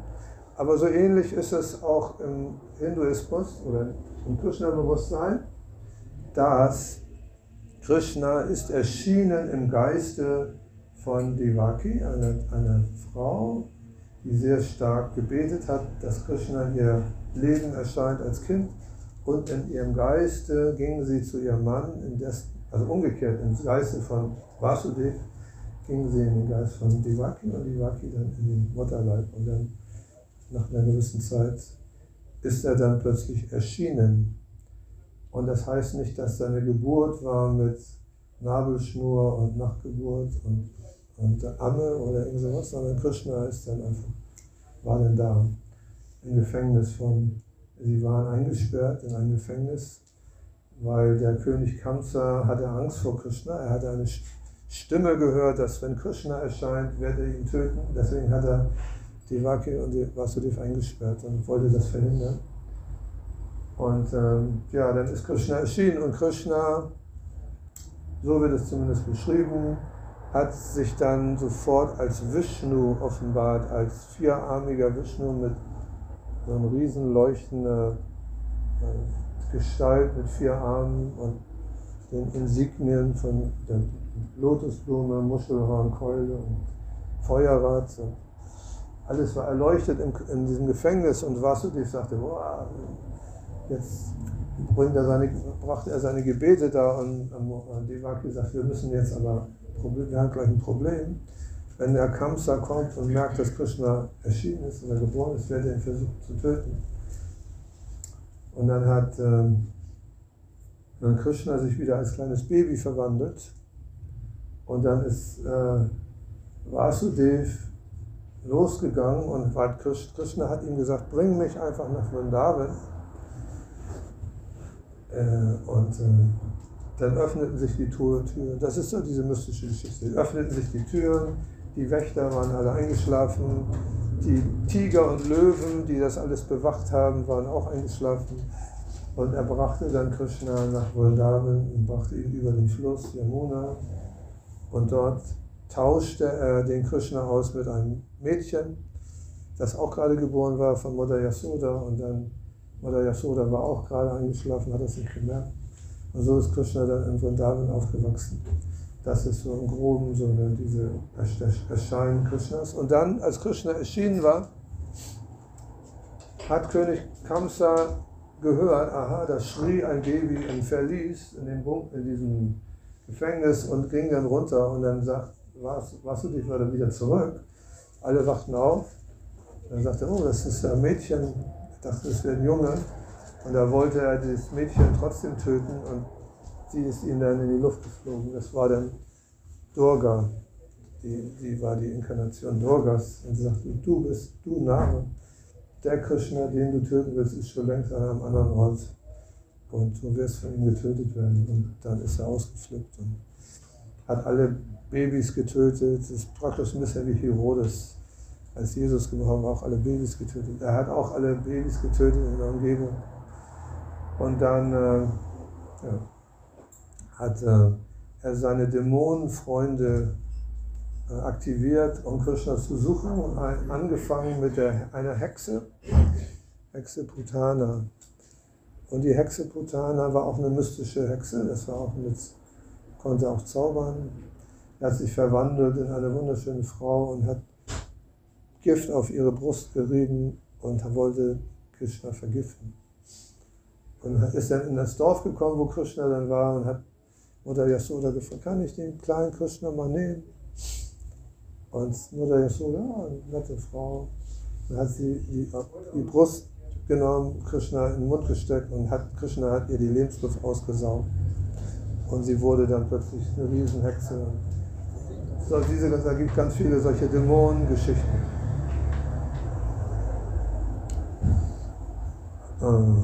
Aber so ähnlich ist es auch im Hinduismus oder im Krishna-Bewusstsein, dass Krishna ist erschienen im Geiste von Devaki, einer, einer Frau, die sehr stark gebetet hat, dass Krishna ihr Leben erscheint als Kind und in ihrem Geiste ging sie zu ihrem Mann, des, also umgekehrt, im Geiste von Vasudev ging sie in den Geist von Devaki und Devaki dann in den Mutterleib. Und dann nach einer gewissen Zeit ist er dann plötzlich erschienen. Und das heißt nicht, dass seine Geburt war mit Nabelschnur und Nachgeburt und, und Amme oder irgend sowas, sondern Krishna ist dann einfach, war dann da im Gefängnis von, sie waren eingesperrt in ein Gefängnis, weil der König Kamsa hatte Angst vor Krishna, er hatte eine Stimme gehört, dass wenn Krishna erscheint, werde er ihn töten. Deswegen hat er Devaki und Vasudev eingesperrt und wollte das verhindern. Und ähm, ja, dann ist Krishna erschienen und Krishna, so wird es zumindest beschrieben, hat sich dann sofort als Vishnu offenbart, als vierarmiger Vishnu mit so einem riesen leuchtender äh, Gestalt mit vier Armen und den Insignien von der Lotusblume, Muschelhorn, Keule und Feuerrad. Alles war erleuchtet in, in diesem Gefängnis und Vasudev sagte, boah, jetzt bringt er seine, brachte er seine Gebete da und, und Devaki sagt, wir müssen jetzt aber, wir haben gleich ein Problem. Wenn der Kamsa kommt und merkt, dass Krishna erschienen ist oder geboren ist, wird er ihn versuchen zu töten. Und dann hat ähm, dann Krishna sich wieder als kleines Baby verwandelt und dann ist äh, Vasudev losgegangen und Krishna hat ihm gesagt, bring mich einfach nach Vrindavan. Äh, und äh, dann öffneten sich die Türen. Das ist so diese mystische Geschichte. Öffneten sich die Türen, die Wächter waren alle eingeschlafen Die Tiger und Löwen, die das alles bewacht haben, waren auch eingeschlafen. Und er brachte dann Krishna nach Vrindavan und brachte ihn über den Fluss Yamuna. Und dort tauschte er den Krishna aus mit einem Mädchen, das auch gerade geboren war von Mutter Yasoda. Und dann Mutter Yasoda war auch gerade eingeschlafen, hat das nicht gemerkt. Und so ist Krishna dann in Vrindavan aufgewachsen. Das ist so im Groben so eine, diese Erscheinen Krishnas. Und dann, als Krishna erschienen war, hat König Kamsa gehört, aha, da schrie ein Baby im Verlies, in, dem Bunk, in diesem Gefängnis und ging dann runter und dann sagt, warst, warst du dich wieder zurück? Alle wachten auf. Dann sagte er, oh, das ist ein Mädchen. Dachte, das wäre ein Junge. Und da wollte er das Mädchen trotzdem töten und sie ist ihm dann in die Luft geflogen. Das war dann Durga. Die, die war die Inkarnation Durgas. Und sie sagte, du bist, du Name der Krishna, den du töten willst, ist schon längst an einem anderen Ort. Und du wirst von ihm getötet werden. Und dann ist er ausgeflippt und hat alle Babys getötet. Das ist praktisch ein bisschen wie Herodes. Als Jesus gemacht haben, auch alle Babys getötet. Er hat auch alle Babys getötet in der Umgebung. Und dann äh, ja, hat äh, er seine Dämonenfreunde äh, aktiviert, um Krishna zu suchen und angefangen mit der, einer Hexe, Hexe Putana. Und die Hexe Putana war auch eine mystische Hexe, das war auch mit, konnte auch zaubern. Er hat sich verwandelt in eine wunderschöne Frau und hat Gift auf ihre Brust gerieben und wollte Krishna vergiften. Und ist dann in das Dorf gekommen, wo Krishna dann war und hat Mutter Yasoda gefragt, kann ich den kleinen Krishna mal nehmen? Und Mutter Yasoda, ja, eine nette Frau. Dann hat sie die, die Brust genommen, Krishna in den Mund gesteckt und hat, Krishna hat ihr die Lebensluft ausgesaugt. Und sie wurde dann plötzlich eine Riesenhexe. So, diese, da gibt ganz viele solche Dämonengeschichten. Ähm.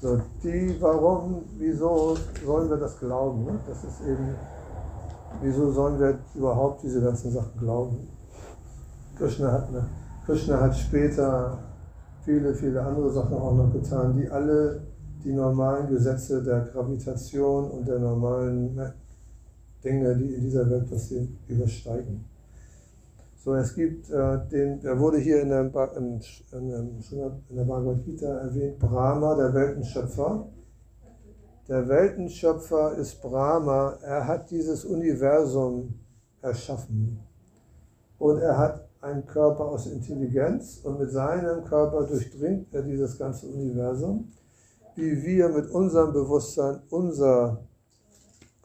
So, die, warum, wieso sollen wir das glauben? Ne? Das ist eben, wieso sollen wir überhaupt diese ganzen Sachen glauben? Krishna hat, eine, Krishna hat später viele, viele andere Sachen auch noch getan, die alle die normalen Gesetze der Gravitation und der normalen Dinge, die in dieser Welt passieren, übersteigen. So, es gibt äh, den, er wurde hier in der, in, in der Bhagavad Gita erwähnt, Brahma, der Weltenschöpfer. Der Weltenschöpfer ist Brahma, er hat dieses Universum erschaffen. Und er hat einen Körper aus Intelligenz und mit seinem Körper durchdringt er dieses ganze Universum, wie wir mit unserem Bewusstsein unser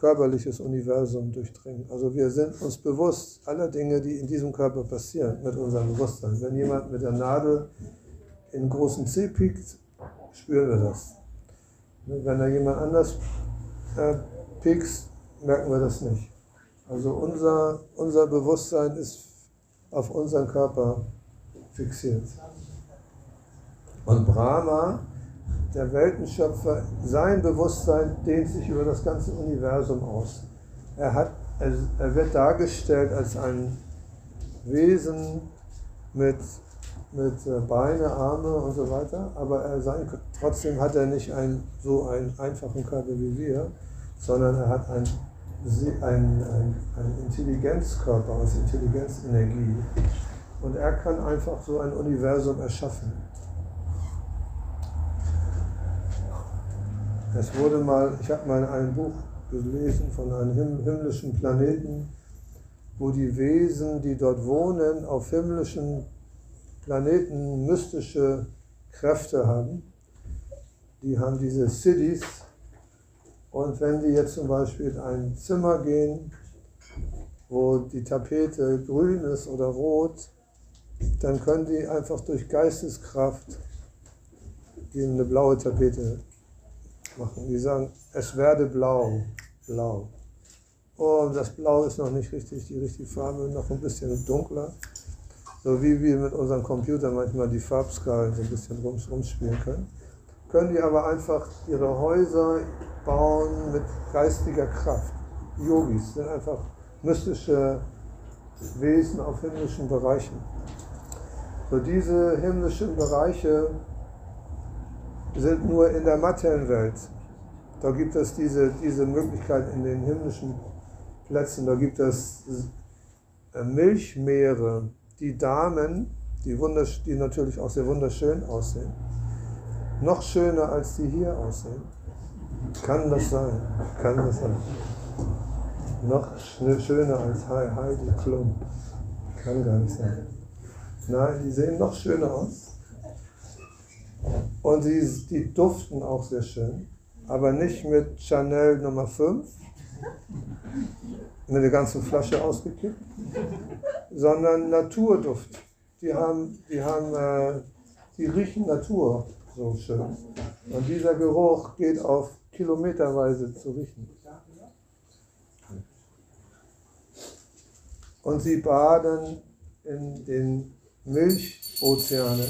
körperliches Universum durchdringen. Also wir sind uns bewusst aller Dinge, die in diesem Körper passieren, mit unserem Bewusstsein. Wenn jemand mit der Nadel in großen Zeh piekt, spüren wir das. Wenn da jemand anders äh, piekst, merken wir das nicht. Also unser, unser Bewusstsein ist auf unseren Körper fixiert. Und Brahma der Weltenschöpfer, sein Bewusstsein dehnt sich über das ganze Universum aus. Er, hat, er wird dargestellt als ein Wesen mit, mit äh, Beine, Arme und so weiter, aber er sein, trotzdem hat er nicht ein, so einen einfachen Körper wie wir, sondern er hat einen ein, ein, ein Intelligenzkörper aus Intelligenzenergie. Und er kann einfach so ein Universum erschaffen. Es wurde mal, ich habe mal ein Buch gelesen von einem himmlischen Planeten, wo die Wesen, die dort wohnen, auf himmlischen Planeten mystische Kräfte haben. Die haben diese Cities. Und wenn die jetzt zum Beispiel in ein Zimmer gehen, wo die Tapete grün ist oder rot, dann können die einfach durch Geisteskraft ihnen eine blaue Tapete machen. Die sagen, es werde blau, blau. Oh, das Blau ist noch nicht richtig, die richtige Farbe, noch ein bisschen dunkler. So wie wir mit unserem Computer manchmal die Farbskalen so ein bisschen rum, rumspielen können, können die aber einfach ihre Häuser bauen mit geistiger Kraft. Yogis sind einfach mystische Wesen auf himmlischen Bereichen. So diese himmlischen Bereiche sind nur in der materiellen Welt. Da gibt es diese, diese Möglichkeit in den himmlischen Plätzen, da gibt es äh, Milchmeere, die Damen, die, wundersch die natürlich auch sehr wunderschön aussehen, noch schöner als die hier aussehen. Kann das sein? Kann das sein? Noch schöner als Heidi Klum. Kann gar nicht sein. Nein, die sehen noch schöner aus. Und die, die duften auch sehr schön. Aber nicht mit Chanel Nummer 5, mit der ganzen Flasche ausgekippt, sondern Naturduft. Die haben, die haben, äh, die riechen Natur so schön. Und dieser Geruch geht auf kilometerweise zu riechen. Und sie baden in den Milchozeanen.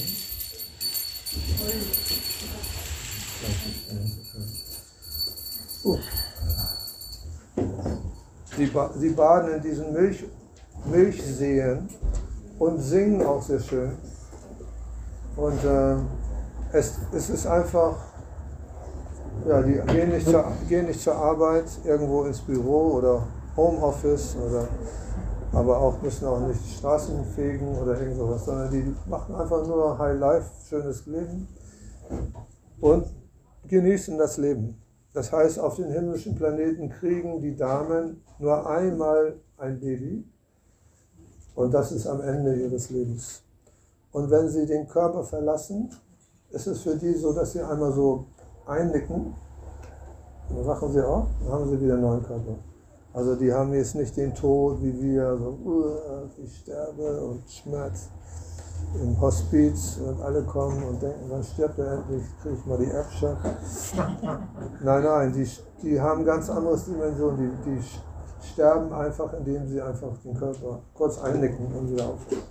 Uh. Sie, ba sie baden in diesen Milch Milchseen und singen auch sehr schön. Und äh, es, es ist einfach, ja, die gehen nicht, zur, gehen nicht zur Arbeit, irgendwo ins Büro oder Homeoffice oder aber auch müssen auch nicht Straßen fegen oder irgend sowas, sondern die machen einfach nur High Life, schönes Leben und genießen das Leben. Das heißt, auf den himmlischen Planeten kriegen die Damen nur einmal ein Baby und das ist am Ende ihres Lebens. Und wenn sie den Körper verlassen, ist es für die so, dass sie einmal so einnicken, dann wachen sie auf, dann haben sie wieder einen neuen Körper. Also die haben jetzt nicht den Tod wie wir, so, uh, ich sterbe und Schmerz im Hospiz und alle kommen und denken, wann stirbt er endlich, kriege ich mal die Erbschaft. Nein, nein, die, die haben ganz anderes Dimensionen. Die, die sterben einfach, indem sie einfach den Körper kurz einnicken und wieder aufstehen.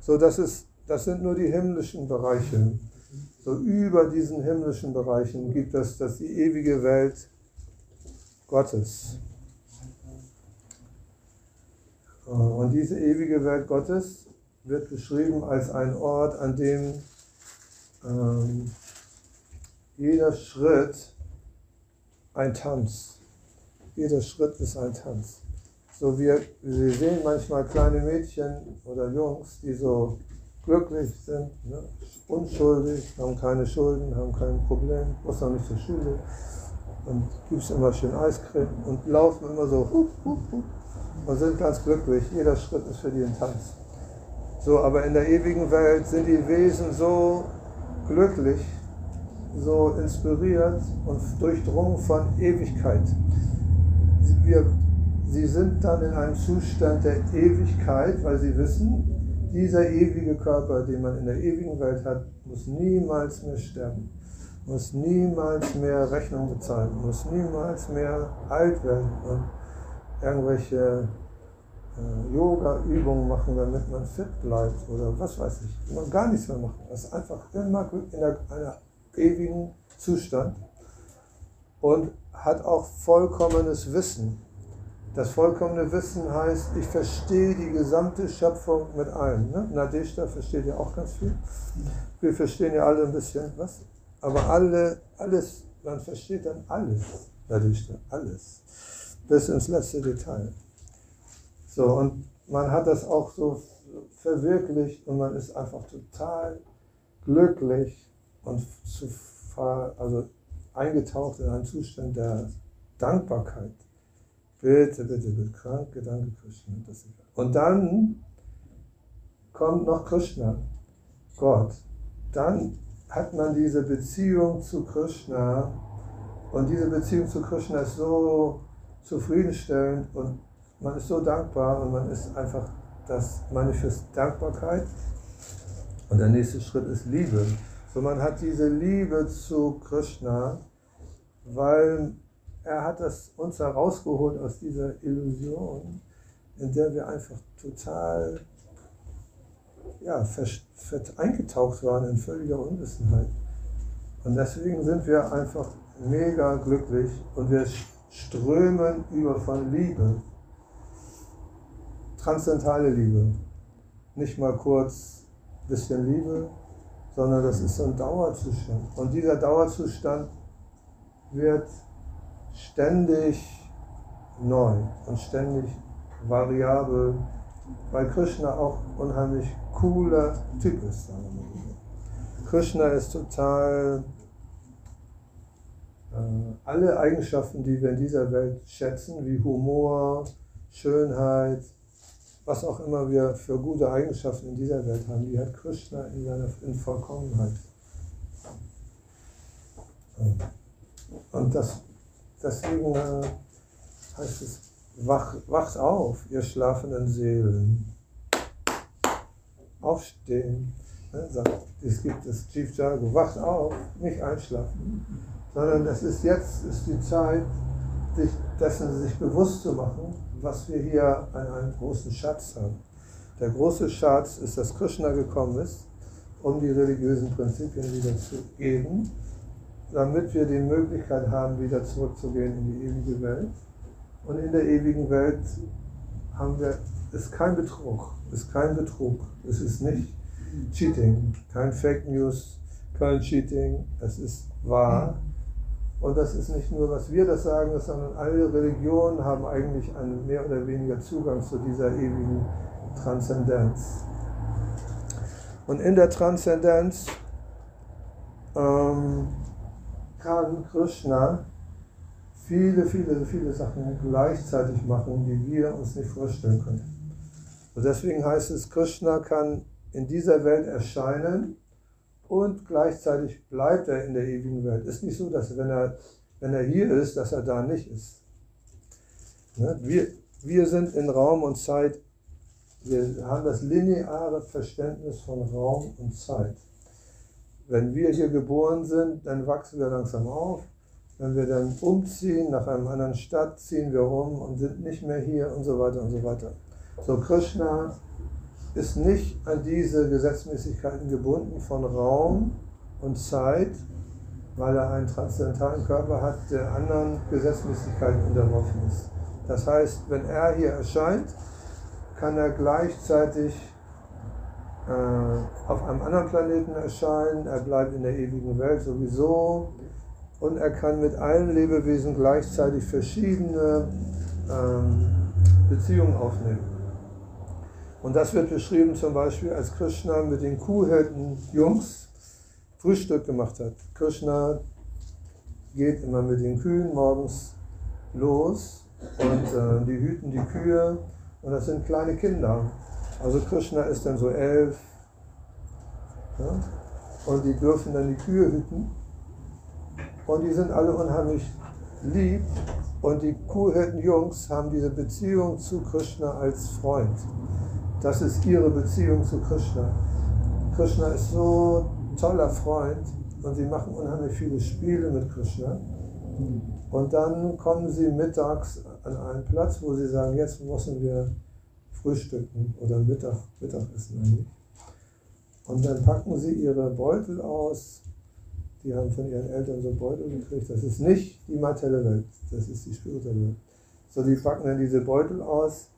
So, das, ist, das sind nur die himmlischen Bereiche. So über diesen himmlischen Bereichen gibt es das die ewige Welt Gottes. Und diese ewige Welt Gottes wird beschrieben als ein Ort, an dem ähm, jeder Schritt ein Tanz. Jeder Schritt ist ein Tanz. So wir, wir sehen manchmal kleine Mädchen oder Jungs, die so glücklich sind, ne? unschuldig, haben keine Schulden, haben kein Problem, muss noch nicht zur Schule und gibt es immer schön Eiscreme und laufen immer so hup, hup, hup, und sind ganz glücklich. Jeder Schritt ist für die ein Tanz. So, aber in der ewigen Welt sind die Wesen so glücklich, so inspiriert und durchdrungen von Ewigkeit. Wir, sie sind dann in einem Zustand der Ewigkeit, weil sie wissen, dieser ewige Körper, den man in der ewigen Welt hat, muss niemals mehr sterben, muss niemals mehr Rechnung bezahlen, muss niemals mehr alt werden und irgendwelche äh, Yoga-Übungen machen, damit man fit bleibt oder was weiß ich. Man gar nichts mehr machen. Das ist einfach immer in einer ewigen Zustand und hat auch vollkommenes Wissen. Das vollkommene Wissen heißt, ich verstehe die gesamte Schöpfung mit allem. Ne? Nadeshda versteht ja auch ganz viel. Wir verstehen ja alle ein bisschen was. Aber alle, alles, man versteht dann alles. Nadeshda, alles. Bis ins letzte Detail. So, und man hat das auch so verwirklicht und man ist einfach total glücklich und zu, also eingetaucht in einen Zustand der Dankbarkeit. Bitte, bitte, bitte, krank, Gedanke Krishna. Und dann kommt noch Krishna, Gott. Dann hat man diese Beziehung zu Krishna und diese Beziehung zu Krishna ist so zufriedenstellend und man ist so dankbar und man ist einfach das Manifest Dankbarkeit. Und der nächste Schritt ist Liebe. So man hat diese Liebe zu Krishna, weil er hat das uns herausgeholt aus dieser Illusion, in der wir einfach total ja, eingetaucht waren in völliger Unwissenheit. Und deswegen sind wir einfach mega glücklich und wir strömen über von Liebe. Transzendentale Liebe. Nicht mal kurz ein bisschen Liebe, sondern das ist so ein Dauerzustand. Und dieser Dauerzustand wird ständig neu und ständig variabel, weil Krishna auch unheimlich cooler Typ ist. Krishna ist total alle Eigenschaften, die wir in dieser Welt schätzen, wie Humor, Schönheit, was auch immer wir für gute Eigenschaften in dieser Welt haben, die hat Krishna in seiner in Vollkommenheit. Und das, deswegen äh, heißt es, wach, wacht auf, ihr schlafenden Seelen. Aufstehen. Ne, es gibt das Chief Jago, wacht auf, nicht einschlafen, sondern es ist jetzt ist die Zeit, sich dessen sich bewusst zu machen, was wir hier an einem großen Schatz haben. Der große Schatz ist, dass Krishna gekommen ist, um die religiösen Prinzipien wieder zu geben, damit wir die Möglichkeit haben, wieder zurückzugehen in die ewige Welt. Und in der ewigen Welt haben wir, ist kein Betrug, ist kein Betrug, es ist nicht Cheating, kein Fake News, kein Cheating, es ist wahr. Und das ist nicht nur, was wir das sagen, sondern alle Religionen haben eigentlich einen mehr oder weniger Zugang zu dieser ewigen Transzendenz. Und in der Transzendenz ähm, kann Krishna viele, viele, viele Sachen gleichzeitig machen, die wir uns nicht vorstellen können. Und deswegen heißt es, Krishna kann in dieser Welt erscheinen und gleichzeitig bleibt er in der ewigen Welt. Ist nicht so, dass wenn er, wenn er hier ist, dass er da nicht ist. Ne? Wir, wir sind in Raum und Zeit, wir haben das lineare Verständnis von Raum und Zeit. Wenn wir hier geboren sind, dann wachsen wir langsam auf. Wenn wir dann umziehen nach einer anderen Stadt, ziehen wir um und sind nicht mehr hier und so weiter und so weiter. So Krishna ist nicht an diese Gesetzmäßigkeiten gebunden von Raum und Zeit, weil er einen transzendentalen Körper hat, der anderen Gesetzmäßigkeiten unterworfen ist. Das heißt, wenn er hier erscheint, kann er gleichzeitig äh, auf einem anderen Planeten erscheinen, er bleibt in der ewigen Welt sowieso und er kann mit allen Lebewesen gleichzeitig verschiedene ähm, Beziehungen aufnehmen. Und das wird beschrieben zum Beispiel, als Krishna mit den Kuhhirten Jungs Frühstück gemacht hat. Krishna geht immer mit den Kühen morgens los und äh, die hüten die Kühe und das sind kleine Kinder. Also Krishna ist dann so elf ja, und die dürfen dann die Kühe hüten und die sind alle unheimlich lieb und die Kuhhirten-Jungs haben diese Beziehung zu Krishna als Freund. Das ist ihre Beziehung zu Krishna. Krishna ist so ein toller Freund und sie machen unheimlich viele Spiele mit Krishna. Und dann kommen sie mittags an einen Platz, wo sie sagen, jetzt müssen wir frühstücken oder Mittag, Mittagessen eigentlich. Und dann packen sie ihre Beutel aus. Die haben von ihren Eltern so Beutel gekriegt. Das ist nicht die materielle Welt, das ist die spirituelle Welt. So, die packen dann diese Beutel aus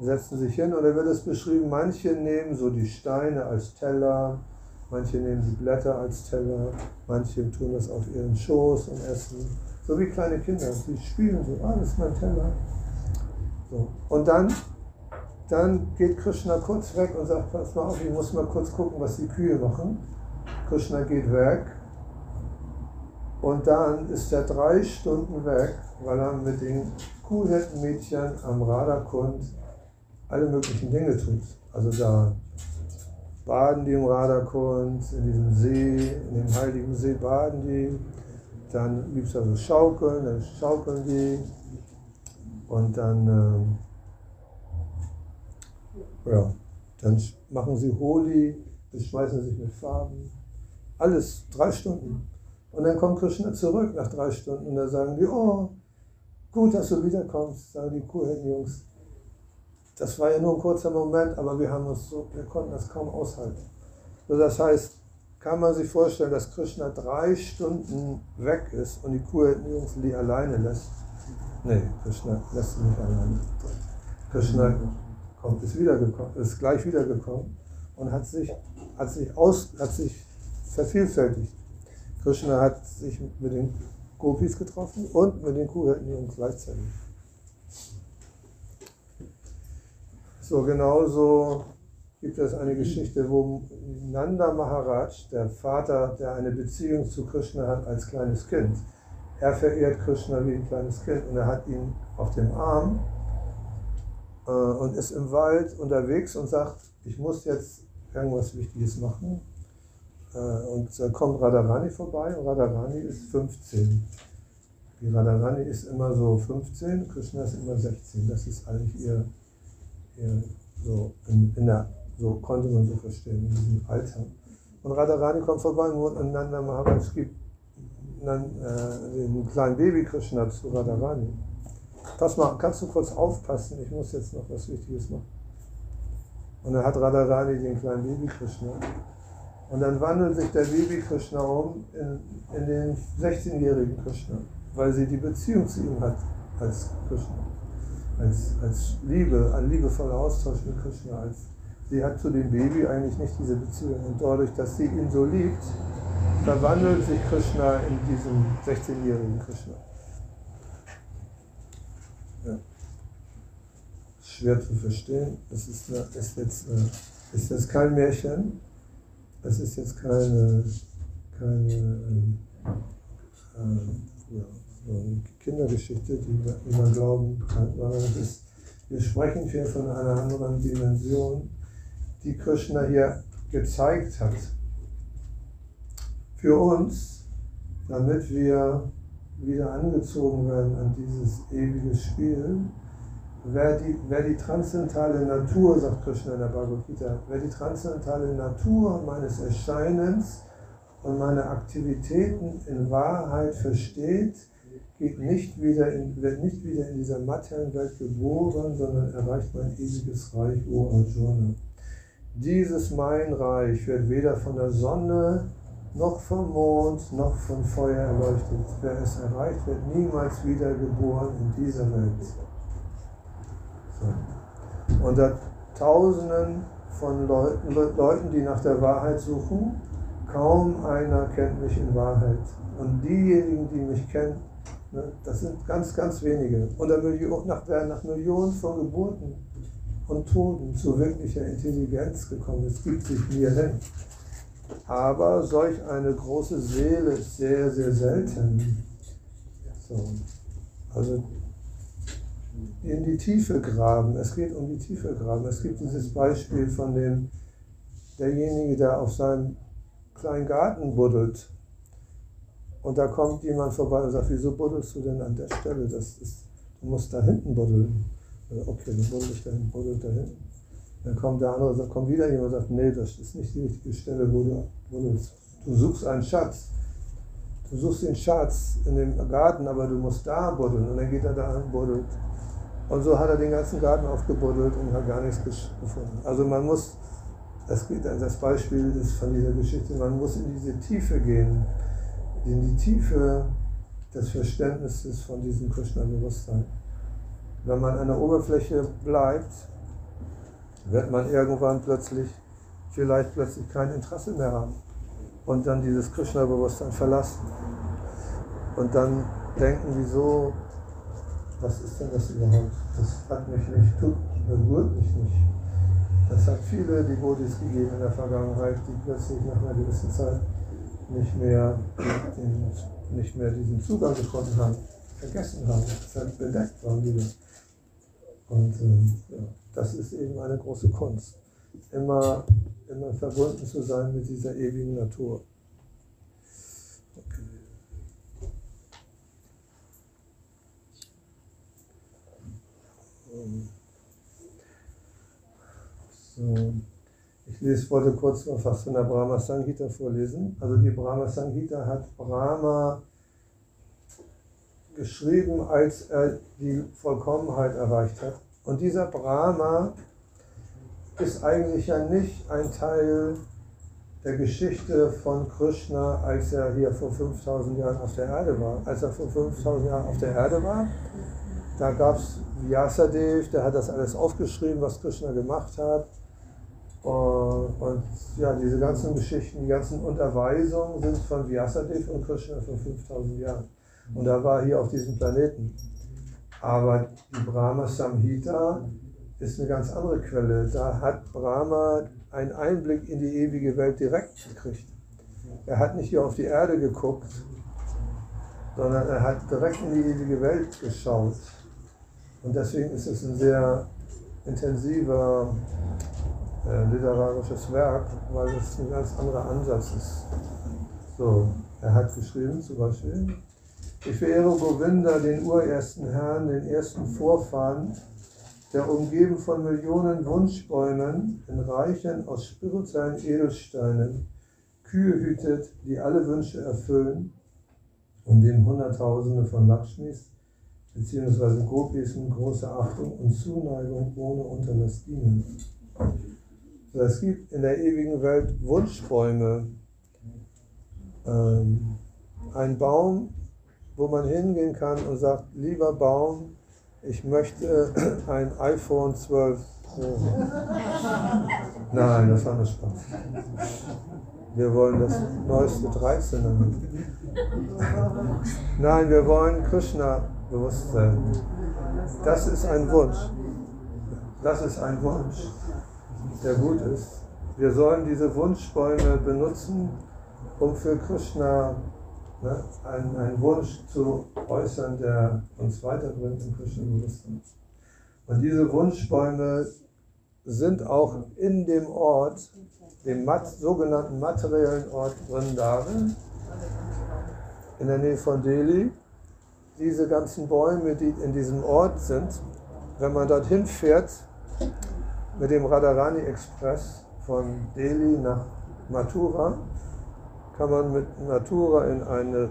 setzen sich hin und da wird es beschrieben, manche nehmen so die Steine als Teller, manche nehmen die Blätter als Teller, manche tun das auf ihren Schoß und essen. So wie kleine Kinder, die spielen so, ah, das ist mein Teller. So. Und dann, dann geht Krishna kurz weg und sagt, pass mal auf, ich muss mal kurz gucken, was die Kühe machen. Krishna geht weg und dann ist er drei Stunden weg, weil er mit den Kuhhirtenmädchen am Radakund alle möglichen Dinge tut. Also da baden die im Radakund, in diesem See, in dem heiligen See baden die. Dann gibt es also Schaukeln, dann schaukeln die. Und dann, äh, ja, dann machen sie Holi, beschmeißen sich mit Farben. Alles drei Stunden. Und dann kommt Krishna zurück nach drei Stunden und da sagen die, oh, gut, dass du wiederkommst, sagen die Kuhhirtenjungs. Das war ja nur ein kurzer Moment, aber wir, haben uns so, wir konnten das kaum aushalten. So, das heißt, kann man sich vorstellen, dass Krishna drei Stunden weg ist und die Kuh nirgends alleine lässt. Nee, Krishna lässt sie nicht alleine. Krishna kommt, ist, wiedergekommen, ist gleich wiedergekommen und hat sich, hat sich, aus, hat sich vervielfältigt. Krishna hat sich mit den Gopis getroffen und mit den Kuhhirten gleichzeitig. So, genauso gibt es eine Geschichte, wo Nanda Maharaj, der Vater, der eine Beziehung zu Krishna hat als kleines Kind, er verehrt Krishna wie ein kleines Kind und er hat ihn auf dem Arm äh, und ist im Wald unterwegs und sagt, ich muss jetzt irgendwas Wichtiges machen. Äh, und da kommt Radharani vorbei und Radharani ist 15. Die Radharani ist immer so 15, Krishna ist immer 16. Das ist eigentlich ihr, ihr so in, in der, so konnte man so verstehen, in diesem Alter. Und Radharani kommt vorbei und Nanda Maharaj gibt dann, äh, den kleinen Baby Krishna zu Radharani. Pass mal, kannst du kurz aufpassen? Ich muss jetzt noch was Wichtiges machen. Und dann hat Radharani den kleinen Baby Krishna. Und dann wandelt sich der Baby Krishna um in, in den 16-jährigen Krishna, weil sie die Beziehung zu ihm hat als Krishna. Als, als Liebe, ein liebevoller Austausch mit Krishna. Als, sie hat zu dem Baby eigentlich nicht diese Beziehung. Und dadurch, dass sie ihn so liebt, verwandelt sich Krishna in diesen 16-jährigen Krishna. Ja. Schwer zu verstehen. Es ist, ist, jetzt, ist jetzt kein Märchen. Es ist jetzt keine, keine ähm, äh, ja, Kindergeschichte, die, die, man glauben kann, sondern es ist, wir sprechen hier von einer anderen Dimension, die Krishna hier gezeigt hat für uns, damit wir wieder angezogen werden an dieses ewige Spiel. Wer die, wer die transzendentale Natur, sagt Krishna in der Bhagavad Gita, wer die transzendentale Natur meines Erscheinens und meine Aktivitäten in Wahrheit versteht, geht nicht wieder in, wird nicht wieder in dieser Materienwelt geboren, sondern erreicht mein ewiges Reich, O Arjuna. Dieses mein Reich wird weder von der Sonne noch vom Mond, noch von Feuer erleuchtet. Wer es erreicht, wird niemals wieder geboren in dieser Welt. So. Unter Tausenden von Leuten, Leuten, die nach der Wahrheit suchen, kaum einer kennt mich in Wahrheit. Und diejenigen, die mich kennen, ne, das sind ganz, ganz wenige. Und nach, werden nach Millionen von Geburten und Toten zu wirklicher Intelligenz gekommen. Es gibt sich mir hin. Aber solch eine große Seele ist sehr, sehr selten. So. Also in die Tiefe graben. Es geht um die Tiefe graben. Es gibt dieses Beispiel von dem, derjenige, der auf seinem kleinen Garten buddelt. Und da kommt jemand vorbei und sagt, wieso buddelst du denn an der Stelle? Das ist, du musst da hinten buddeln. Okay, dann buddel ich da hinten, buddel da hinten. Dann kommt der andere, sagt, kommt wieder jemand und sagt, nee, das ist nicht die richtige Stelle, wo du, wo du, suchst einen Schatz. Du suchst den Schatz in dem Garten, aber du musst da buddeln. Und dann geht er da und buddelt. Und so hat er den ganzen Garten aufgebuddelt und hat gar nichts gefunden. Also man muss, das, geht, das Beispiel ist von dieser Geschichte, man muss in diese Tiefe gehen, in die Tiefe des Verständnisses von diesem Krishna-Bewusstsein. Wenn man an der Oberfläche bleibt, wird man irgendwann plötzlich, vielleicht plötzlich kein Interesse mehr haben und dann dieses Krishna-Bewusstsein verlassen. Und dann denken, wieso, was ist denn das überhaupt? Das hat mich nicht, tut, berührt mich nicht. Das hat viele Devotis gegeben in der Vergangenheit, die plötzlich nach einer gewissen Zeit nicht mehr, den, nicht mehr diesen Zugang gefunden haben, vergessen haben, bedeckt waren wieder. Und äh, ja. Das ist eben eine große Kunst. Immer, immer verbunden zu sein mit dieser ewigen Natur. Okay. So. Ich wollte kurz noch was von der Brahma Sanghita vorlesen. Also die Brahma Sanghita hat Brahma geschrieben, als er die Vollkommenheit erreicht hat. Und dieser Brahma ist eigentlich ja nicht ein Teil der Geschichte von Krishna, als er hier vor 5000 Jahren auf der Erde war. Als er vor 5000 Jahren auf der Erde war, da gab es Vyasadev, der hat das alles aufgeschrieben, was Krishna gemacht hat. Und, und ja, diese ganzen Geschichten, die ganzen Unterweisungen sind von Vyasadev und Krishna vor 5000 Jahren. Und er war hier auf diesem Planeten. Aber die Brahma Samhita ist eine ganz andere Quelle. Da hat Brahma einen Einblick in die ewige Welt direkt gekriegt. Er hat nicht hier auf die Erde geguckt, sondern er hat direkt in die ewige Welt geschaut. Und deswegen ist es ein sehr intensiver äh, literarisches Werk, weil es ein ganz anderer Ansatz ist. So, er hat geschrieben zum Beispiel, ich verehre Govinda, den urersten Herrn, den ersten Vorfahren, der umgeben von Millionen Wunschbäumen in Reichen aus spirituellen Edelsteinen Kühe hütet, die alle Wünsche erfüllen und dem Hunderttausende von Lakshmis bzw. Gopis mit großer Achtung und Zuneigung ohne Unterlass dienen. Es gibt in der ewigen Welt Wunschbäume. Ähm, ein Baum, wo man hingehen kann und sagt, lieber Baum, ich möchte ein iPhone 12 Pro. Nein, das war nur Spaß. Wir wollen das neueste 13 haben. Nein, wir wollen Krishna-Bewusstsein. Das ist ein Wunsch. Das ist ein Wunsch, der gut ist. Wir sollen diese Wunschbäume benutzen, um für Krishna ne, einen, einen Wunsch zu äußern, der uns weiterbringt im Krishna-Bewusstsein. Und diese Wunschbäume sind auch in dem Ort, dem mat sogenannten materiellen Ort Vrindavan, in der Nähe von Delhi. Diese ganzen Bäume, die in diesem Ort sind, wenn man dorthin fährt, mit dem Radharani Express von Delhi nach Mathura, kann man mit Natura in eine,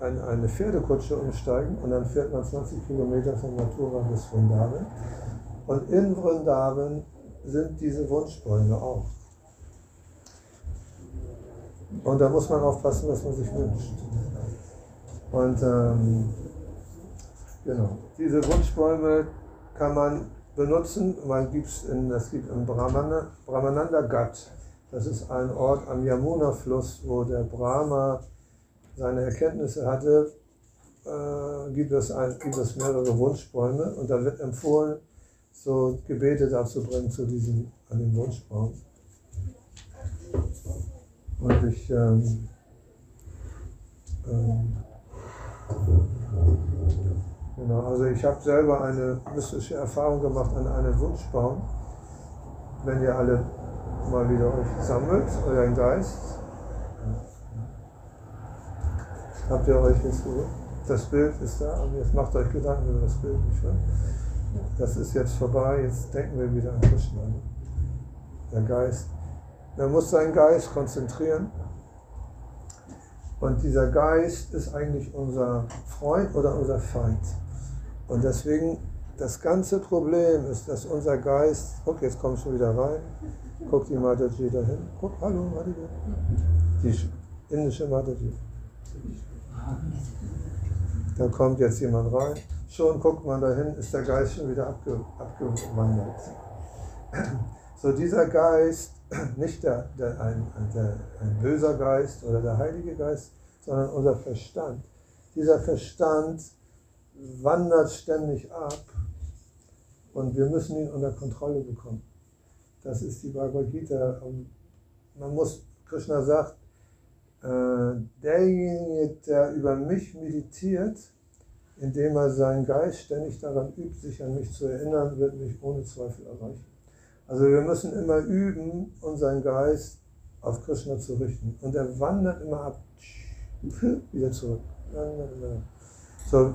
in eine Pferdekutsche umsteigen und dann fährt man 20 Kilometer von Natura bis Vrindavan. Und in Vrindavan sind diese Wunschbäume auch. Und da muss man aufpassen, was man sich wünscht. Und ähm, genau, diese Wunschbäume kann man benutzen. Man gibt's in, das gibt in Brahmananda, Brahmananda Ghat. Das ist ein Ort am Yamuna-Fluss, wo der Brahma seine Erkenntnisse hatte. Äh, gibt, es ein, gibt es mehrere Wunschbäume und da wird empfohlen, so Gebete dazu bringen zu diesem, an den Wunschbaum. Und ich ähm, ähm, genau, also ich habe selber eine mystische Erfahrung gemacht an einem Wunschbaum. Wenn ihr alle mal wieder euch sammelt, euren Geist, habt ihr euch jetzt das Bild ist da und jetzt macht euch Gedanken über das Bild, nicht wahr? Das ist jetzt vorbei, jetzt denken wir wieder an Krishna. Der Geist. Man muss seinen Geist konzentrieren. Und dieser Geist ist eigentlich unser Freund oder unser Feind. Und deswegen, das ganze Problem ist, dass unser Geist, guck, jetzt kommst du wieder rein, guck die Mataji da hin, guck, hallo Mataji, die indische Mataji. Da kommt jetzt jemand rein, schon guckt man dahin, ist der Geist schon wieder abge, abgewandert. So dieser Geist, nicht der, der, ein, der, ein böser Geist oder der Heilige Geist, sondern unser Verstand. Dieser Verstand wandert ständig ab und wir müssen ihn unter Kontrolle bekommen. Das ist die Bhagavad Gita. Man muss, Krishna sagt, äh, derjenige, der über mich meditiert, indem er seinen Geist ständig daran übt, sich an mich zu erinnern, wird mich ohne Zweifel erreichen. Also wir müssen immer üben, unseren Geist auf Krishna zu richten. Und er wandert immer ab, wieder zurück. So,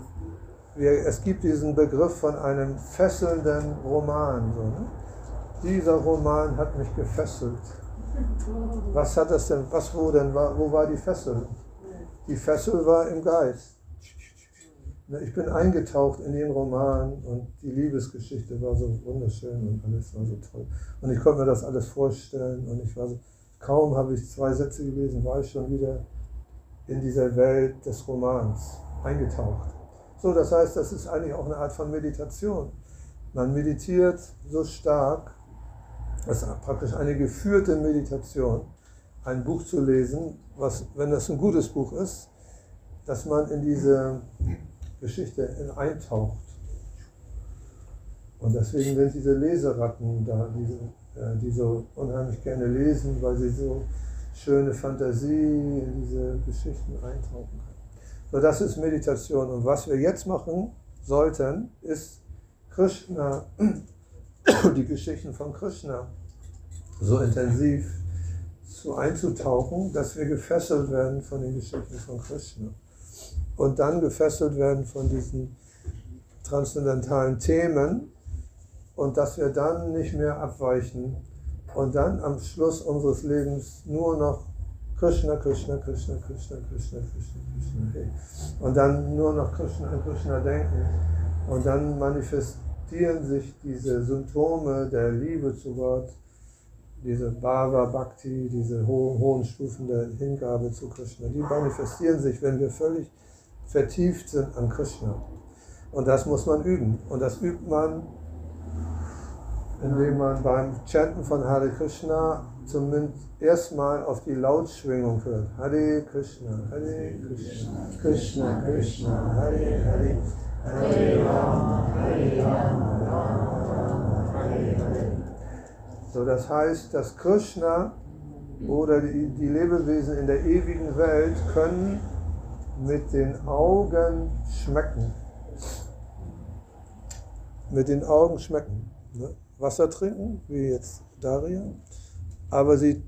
wir, es gibt diesen Begriff von einem fesselnden Roman. So, ne? Dieser Roman hat mich gefesselt. Was hat das denn, was wo denn wo war die Fessel? Die Fessel war im Geist. Ich bin eingetaucht in den Roman und die Liebesgeschichte war so wunderschön und alles war so toll. Und ich konnte mir das alles vorstellen und ich war so, kaum habe ich zwei Sätze gelesen, war ich schon wieder in dieser Welt des Romans eingetaucht. So, das heißt, das ist eigentlich auch eine Art von Meditation. Man meditiert so stark, das ist praktisch eine geführte Meditation, ein Buch zu lesen, was, wenn das ein gutes Buch ist, dass man in diese Geschichte eintaucht. Und deswegen sind diese Leseratten da, diese, äh, die so unheimlich gerne lesen, weil sie so schöne Fantasie in diese Geschichten eintauchen können. So, das ist Meditation. Und was wir jetzt machen sollten, ist Krishna, die Geschichten von Krishna so intensiv zu einzutauchen, dass wir gefesselt werden von den Geschichten von Krishna. Und dann gefesselt werden von diesen transzendentalen Themen und dass wir dann nicht mehr abweichen und dann am Schluss unseres Lebens nur noch Krishna, Krishna, Krishna, Krishna, Krishna, Krishna, Krishna, hey. und dann nur noch Krishna und Krishna denken und dann manifestieren sich diese Symptome der Liebe zu Gott, diese Bhava Bhakti, diese ho hohen Stufen der Hingabe zu Krishna, die manifestieren sich, wenn wir völlig vertieft sind an Krishna. Und das muss man üben. Und das übt man indem man beim Chanten von Hare Krishna zumindest erstmal auf die Lautschwingung hört. Hare Krishna, Hare Krishna, Krishna Krishna, Hare Hare, Hare Rama, Hare Rama, Rama Hare Hare. So, das heißt, dass Krishna oder die, die Lebewesen in der ewigen Welt können mit den Augen schmecken. Mit den Augen schmecken. Ne? Wasser trinken, wie jetzt Daria, aber sie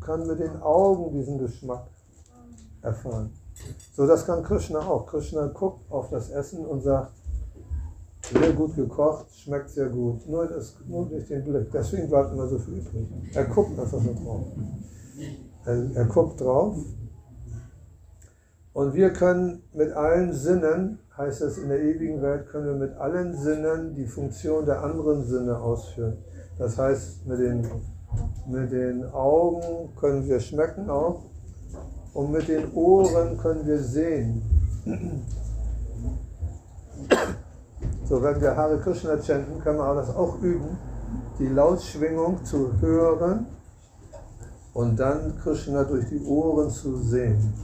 kann mit den Augen diesen Geschmack erfahren. So, das kann Krishna auch. Krishna guckt auf das Essen und sagt, sehr gut gekocht, schmeckt sehr gut. Nur, das, nur durch den Blick. Deswegen bleibt immer so viel übrig. Er guckt einfach nur drauf. Er, er guckt drauf. Und wir können mit allen Sinnen heißt es, in der ewigen Welt können wir mit allen Sinnen die Funktion der anderen Sinne ausführen. Das heißt, mit den, mit den Augen können wir schmecken auch und mit den Ohren können wir sehen. So, wenn wir Hare Krishna chanten, können wir das auch üben, die Lautschwingung zu hören und dann Krishna durch die Ohren zu sehen.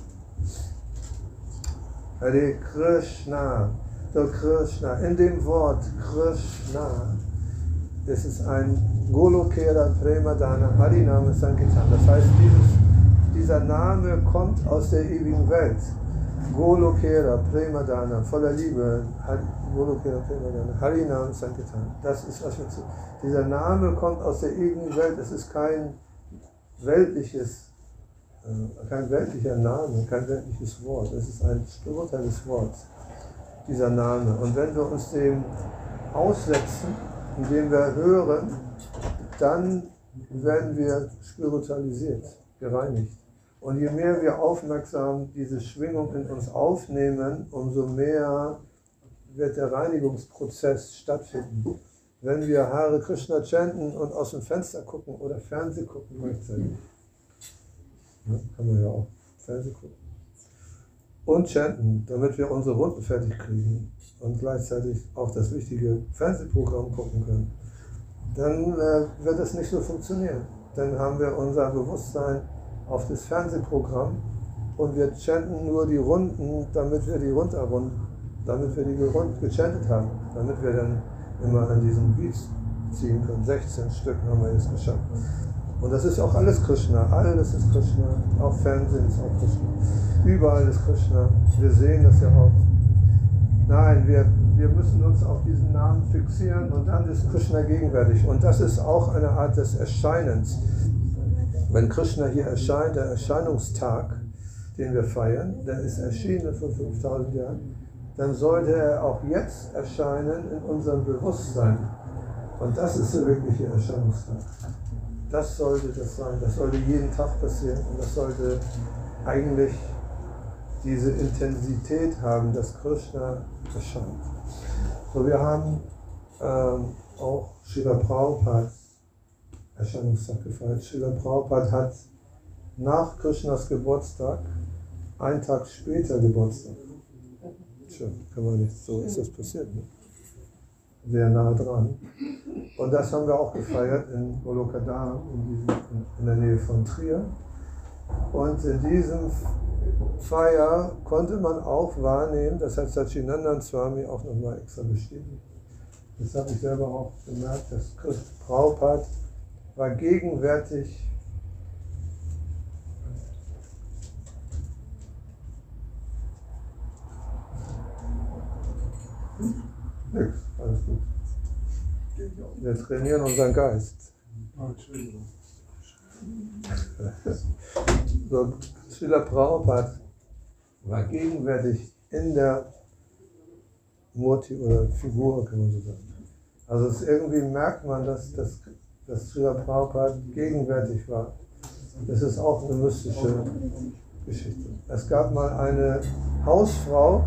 Hare Krishna. So Krishna, in dem Wort Krishna ist es ein Golokera Premadana Hariname Sankirtan. Das heißt, dieses, dieser Name kommt aus der ewigen Welt. Golokera Premadana, voller Liebe. Golokera Premadana, Harinam Sankirtan. Das ist, was wir zu. Dieser Name kommt aus der ewigen Welt. Es ist kein weltliches kein weltlicher Name, kein weltliches Wort. Es ist ein spirituelles Wort, dieser Name. Und wenn wir uns dem aussetzen, indem wir hören, dann werden wir spiritualisiert, gereinigt. Und je mehr wir aufmerksam diese Schwingung in uns aufnehmen, umso mehr wird der Reinigungsprozess stattfinden. Wenn wir Hare Krishna chanten und aus dem Fenster gucken oder Fernseh gucken gleichzeitig, Ne? Kann man ja auch Fernsehen gucken. Und chanten, damit wir unsere Runden fertig kriegen und gleichzeitig auch das wichtige Fernsehprogramm gucken können. Dann äh, wird es nicht so funktionieren. Dann haben wir unser Bewusstsein auf das Fernsehprogramm und wir chanten nur die Runden, damit wir die runterrunden, damit wir die gechantet haben, damit wir dann immer an diesen Beats ziehen können. 16 Stück haben wir jetzt geschafft. Und das ist auch alles Krishna. Alles ist Krishna. Auch Fernsehen ist auch Krishna. Überall ist Krishna. Wir sehen das ja auch. Nein, wir, wir müssen uns auf diesen Namen fixieren und dann ist Krishna gegenwärtig. Und das ist auch eine Art des Erscheinens. Wenn Krishna hier erscheint, der Erscheinungstag, den wir feiern, der ist erschienen vor 5000 Jahren, dann sollte er auch jetzt erscheinen in unserem Bewusstsein. Und das ist der wirkliche Erscheinungstag. Das sollte das sein. Das sollte jeden Tag passieren. Und das sollte eigentlich diese Intensität haben, dass Krishna erscheint. So, wir haben ähm, auch Srila Prabhupada Erscheinungstag gefeiert. Srila Prabhupada hat nach Krishnas Geburtstag, einen Tag später Geburtstag. Tja, kann man nicht, so ist das passiert. Ne? Sehr nah dran. Und das haben wir auch gefeiert in Golokadam, in, in der Nähe von Trier. Und in diesem Feier konnte man auch wahrnehmen, das hat Sachinandan Swami auch nochmal extra bestätigt. Das habe ich selber auch gemerkt, dass Christ Prabhupada war gegenwärtig Nix, alles gut. Wir trainieren unseren Geist. So, Srila Prabhupada war gegenwärtig in der Murti oder Figur, kann man so sagen. Also es irgendwie merkt man, dass, dass, dass Srila Prabhupada gegenwärtig war. Das ist auch eine mystische Geschichte. Es gab mal eine Hausfrau,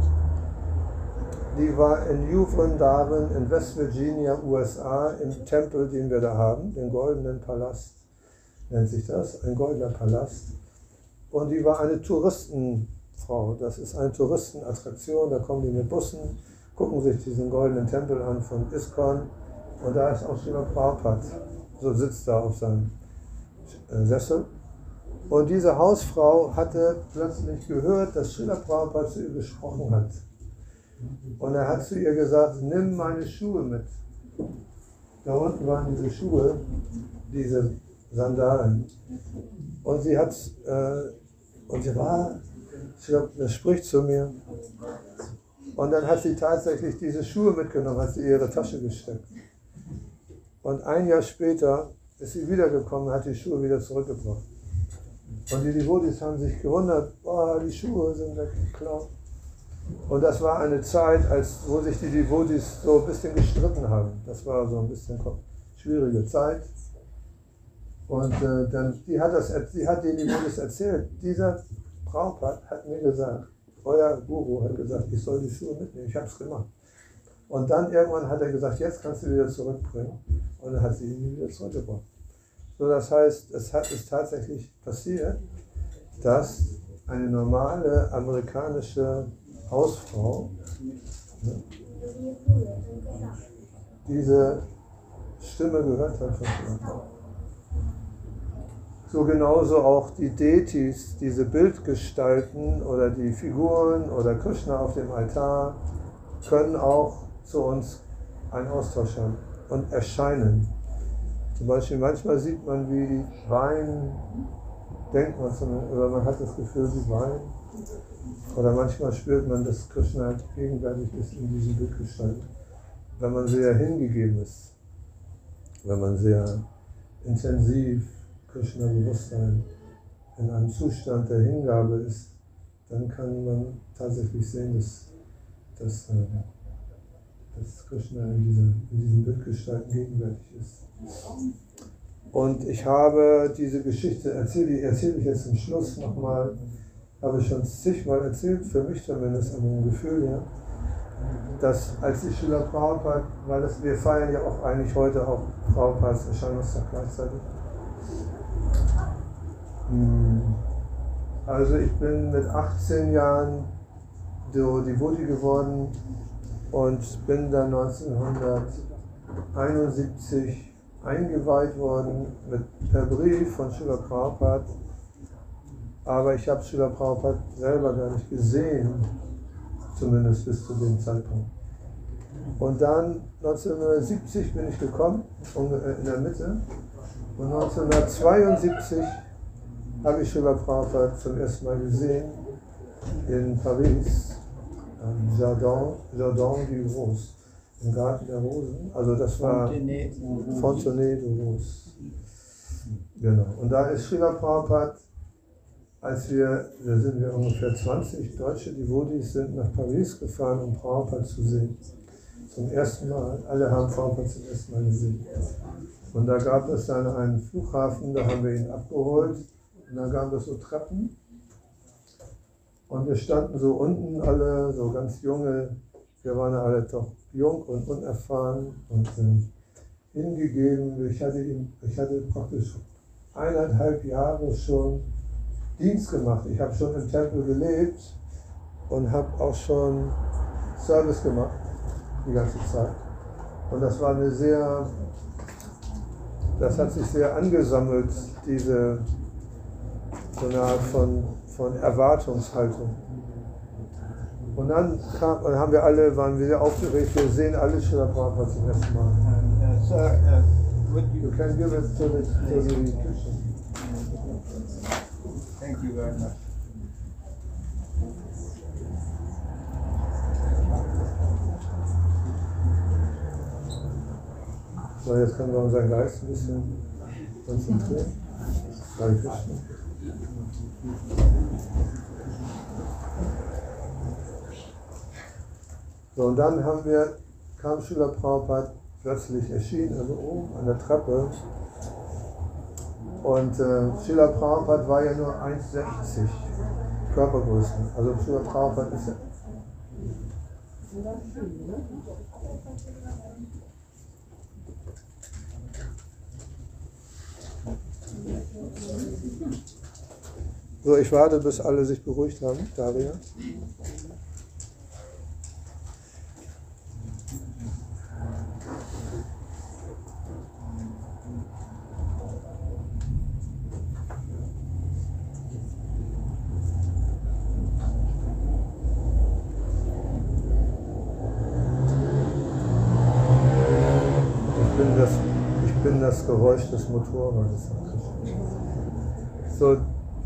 die war in New Vrindavan in West Virginia, USA, im Tempel, den wir da haben, den Goldenen Palast nennt sich das, ein goldener Palast. Und die war eine Touristenfrau. Das ist eine Touristenattraktion, da kommen die mit Bussen, gucken sich diesen goldenen Tempel an von Iskon und da ist auch Srila Prabhupada, so sitzt da auf seinem äh, Sessel. Und diese Hausfrau hatte plötzlich gehört, dass Srila Prabhupada zu ihr gesprochen hat. Und er hat zu ihr gesagt, nimm meine Schuhe mit. Da unten waren diese Schuhe, diese Sandalen. Und sie hat, äh, und sie war, ich glaube, das spricht zu mir. Und dann hat sie tatsächlich diese Schuhe mitgenommen, hat sie in ihre Tasche gesteckt. Und ein Jahr später ist sie wiedergekommen hat die Schuhe wieder zurückgebracht. Und die Devotis haben sich gewundert, oh, die Schuhe sind weggeklaut. Und das war eine Zeit, als, wo sich die Devotis so ein bisschen gestritten haben. Das war so ein bisschen schwierige Zeit. Und äh, dann, die hat, das, die hat den Devotis erzählt. Dieser Prabhupada hat mir gesagt, euer Guru hat gesagt, ich soll die Schuhe mitnehmen. Ich habe es gemacht. Und dann irgendwann hat er gesagt, jetzt kannst du wieder zurückbringen. Und dann hat sie ihn wieder zurückgebracht. So, das heißt, es hat es tatsächlich passiert, dass eine normale amerikanische Hausfrau ne, diese Stimme gehört hat von Krishna. So genauso auch die Deities, diese Bildgestalten oder die Figuren oder Krishna auf dem Altar können auch zu uns einen Austausch haben und erscheinen. Zum Beispiel manchmal sieht man, wie Wein, denkt man, oder man hat das Gefühl, wie Wein oder manchmal spürt man, dass Krishna gegenwärtig ist in diesem Bildgestalt. Wenn man sehr hingegeben ist, wenn man sehr intensiv Krishna-Bewusstsein in einem Zustand der Hingabe ist, dann kann man tatsächlich sehen, dass, dass, äh, dass Krishna in, dieser, in diesen Bildgestalten gegenwärtig ist. Und ich habe diese Geschichte, erzähle, erzähle ich jetzt zum Schluss nochmal, habe ich schon zigmal erzählt, für mich zumindest an dem Gefühl her, dass als die Schüler Prabhupada, weil das, wir feiern ja auch eigentlich heute auch Prabhupads Erscheinungstag gleichzeitig. Hm. Also ich bin mit 18 Jahren Devoti geworden und bin dann 1971 eingeweiht worden mit, per Brief von Schüler Prabhupada aber ich habe Srila Prabhupada selber gar nicht gesehen, zumindest bis zu dem Zeitpunkt. Und dann 1970 bin ich gekommen, äh, in der Mitte. Und 1972 habe ich Srila Prabhupada zum ersten Mal gesehen in Paris, am Jardin, Jardin du Rose, im Garten der Rosen. Also das war Fontenay de Rose. Genau. Und da ist Srila Prabhupada als wir, da sind wir ungefähr 20 deutsche Devotis, sind nach Paris gefahren, um Prabhupada zu sehen. Zum ersten Mal. Alle haben Prabhupada zum ersten Mal gesehen. Und da gab es dann einen Flughafen, da haben wir ihn abgeholt. Und dann gab es so Treppen. Und wir standen so unten alle, so ganz junge, wir waren alle doch jung und unerfahren und äh, hingegeben. Ich hatte, ihn, ich hatte praktisch eineinhalb Jahre schon Dienst gemacht. Ich habe schon im Tempel gelebt und habe auch schon Service gemacht die ganze Zeit. Und das war eine sehr, das hat sich sehr angesammelt, diese so eine Art von, von Erwartungshaltung. Und dann kam, und haben wir alle, waren wir sehr aufgeregt, wir sehen alle Schiller Prabhupada zum ersten Mal. Uh, sir, uh, You you, can give it to the, to the thank you very much. So, jetzt können wir unseren Geist ein bisschen konzentrieren. Krishna. So, und dann haben wir, kam Schüler Prabhupada plötzlich erschienen, also oben an der Treppe. Und äh, Schüler Prabhupada war ja nur 1,60 Körpergröße. Also Schüler Prabhupada ist ja So, ich warte, bis alle sich beruhigt haben. Daria. Ich bin das, ich bin das Geräusch des Motorrades. Krishna. So,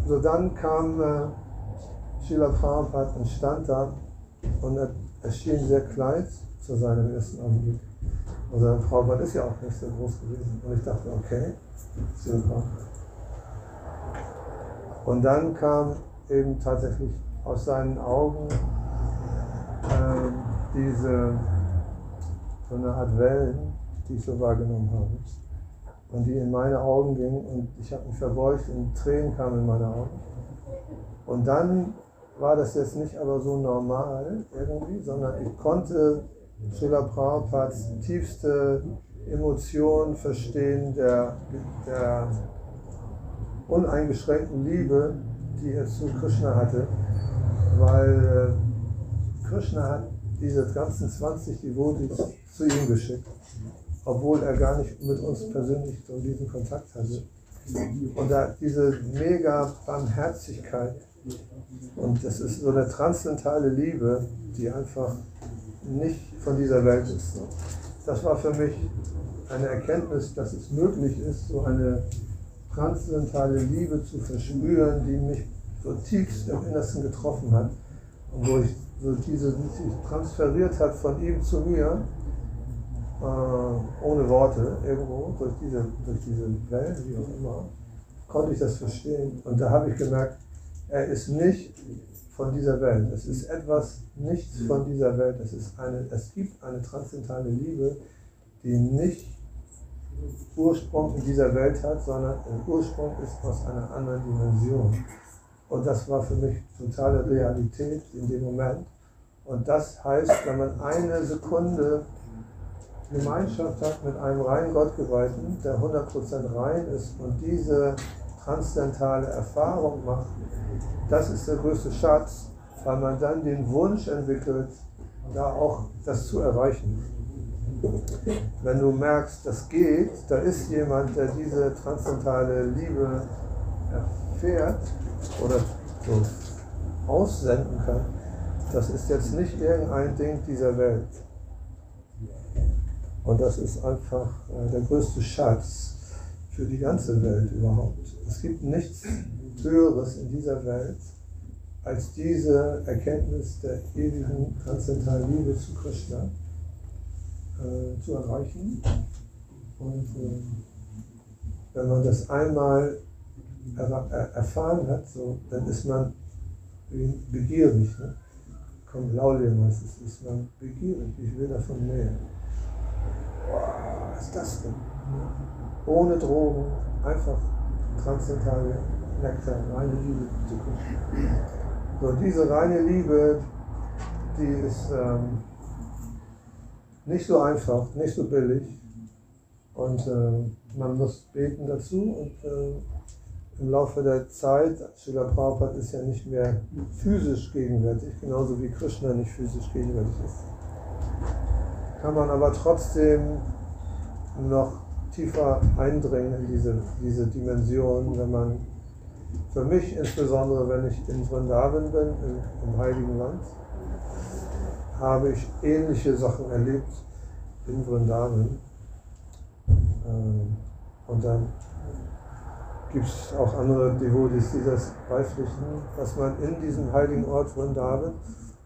so dann kam äh, Srila Prabhupada und stand da und er erschien sehr klein zu seinem ersten Anblick. Und seine Prabhupada ist ja auch nicht so groß gewesen. Und ich dachte, okay, Prabhupada. Und dann kam eben tatsächlich aus seinen Augen ähm, diese so eine Art Wellen, die ich so wahrgenommen habe und die in meine Augen gingen und ich habe mich verbeugt und Tränen kamen in meine Augen. Und dann war das jetzt nicht aber so normal irgendwie, sondern ich konnte Srila Prabhupads tiefste Emotion verstehen der, der uneingeschränkten Liebe, die er zu Krishna hatte, weil äh, Krishna hat diese ganzen 20 Devotees zu ihm geschickt obwohl er gar nicht mit uns persönlich so diesen Kontakt hatte. Und da diese mega Barmherzigkeit und das ist so eine transzendentale Liebe, die einfach nicht von dieser Welt ist. Das war für mich eine Erkenntnis, dass es möglich ist, so eine transzendentale Liebe zu verspüren, die mich so tiefst im Innersten getroffen hat und wo ich so diese die sich transferiert hat von ihm zu mir äh, ohne Worte irgendwo, durch diese, durch diese Wellen, wie auch immer, konnte ich das verstehen. Und da habe ich gemerkt, er ist nicht von dieser Welt. Es ist etwas nichts von dieser Welt. Es, ist eine, es gibt eine transzendentale Liebe, die nicht Ursprung in dieser Welt hat, sondern ein Ursprung ist aus einer anderen Dimension. Und das war für mich totale Realität in dem Moment. Und das heißt, wenn man eine Sekunde Gemeinschaft hat mit einem reinen Gottgeweihten, der 100% rein ist und diese transzendentale Erfahrung macht, das ist der größte Schatz, weil man dann den Wunsch entwickelt, da auch das zu erreichen. Wenn du merkst, das geht, da ist jemand, der diese transzendentale Liebe erfährt oder so aussenden kann, das ist jetzt nicht irgendein Ding dieser Welt. Und das ist einfach äh, der größte Schatz für die ganze Welt überhaupt. Es gibt nichts Höheres in dieser Welt als diese Erkenntnis der ewigen transzendentalen Liebe zu Krishna äh, zu erreichen. Und äh, wenn man das einmal er, er, erfahren hat, so, dann ist man begierig. Ne? Kommt Laulium heißt ist man begierig. Ich will davon mehr. Boah, was ist das denn? Ohne Drogen, einfach transzendentale Nektar, reine Liebe zu Krishna. So, diese reine Liebe, die ist ähm, nicht so einfach, nicht so billig. Und äh, man muss beten dazu und äh, im Laufe der Zeit, Srila Prabhupada ist ja nicht mehr physisch gegenwärtig, genauso wie Krishna nicht physisch gegenwärtig ist. Kann man aber trotzdem noch tiefer eindringen in diese, diese Dimension, wenn man, für mich insbesondere, wenn ich in Vrindavan bin, im, im Heiligen Land, habe ich ähnliche Sachen erlebt in Vrindavan. Ähm, Und dann gibt es auch andere Devotis, die das beipflichten, was man in diesem heiligen Ort Vrindavan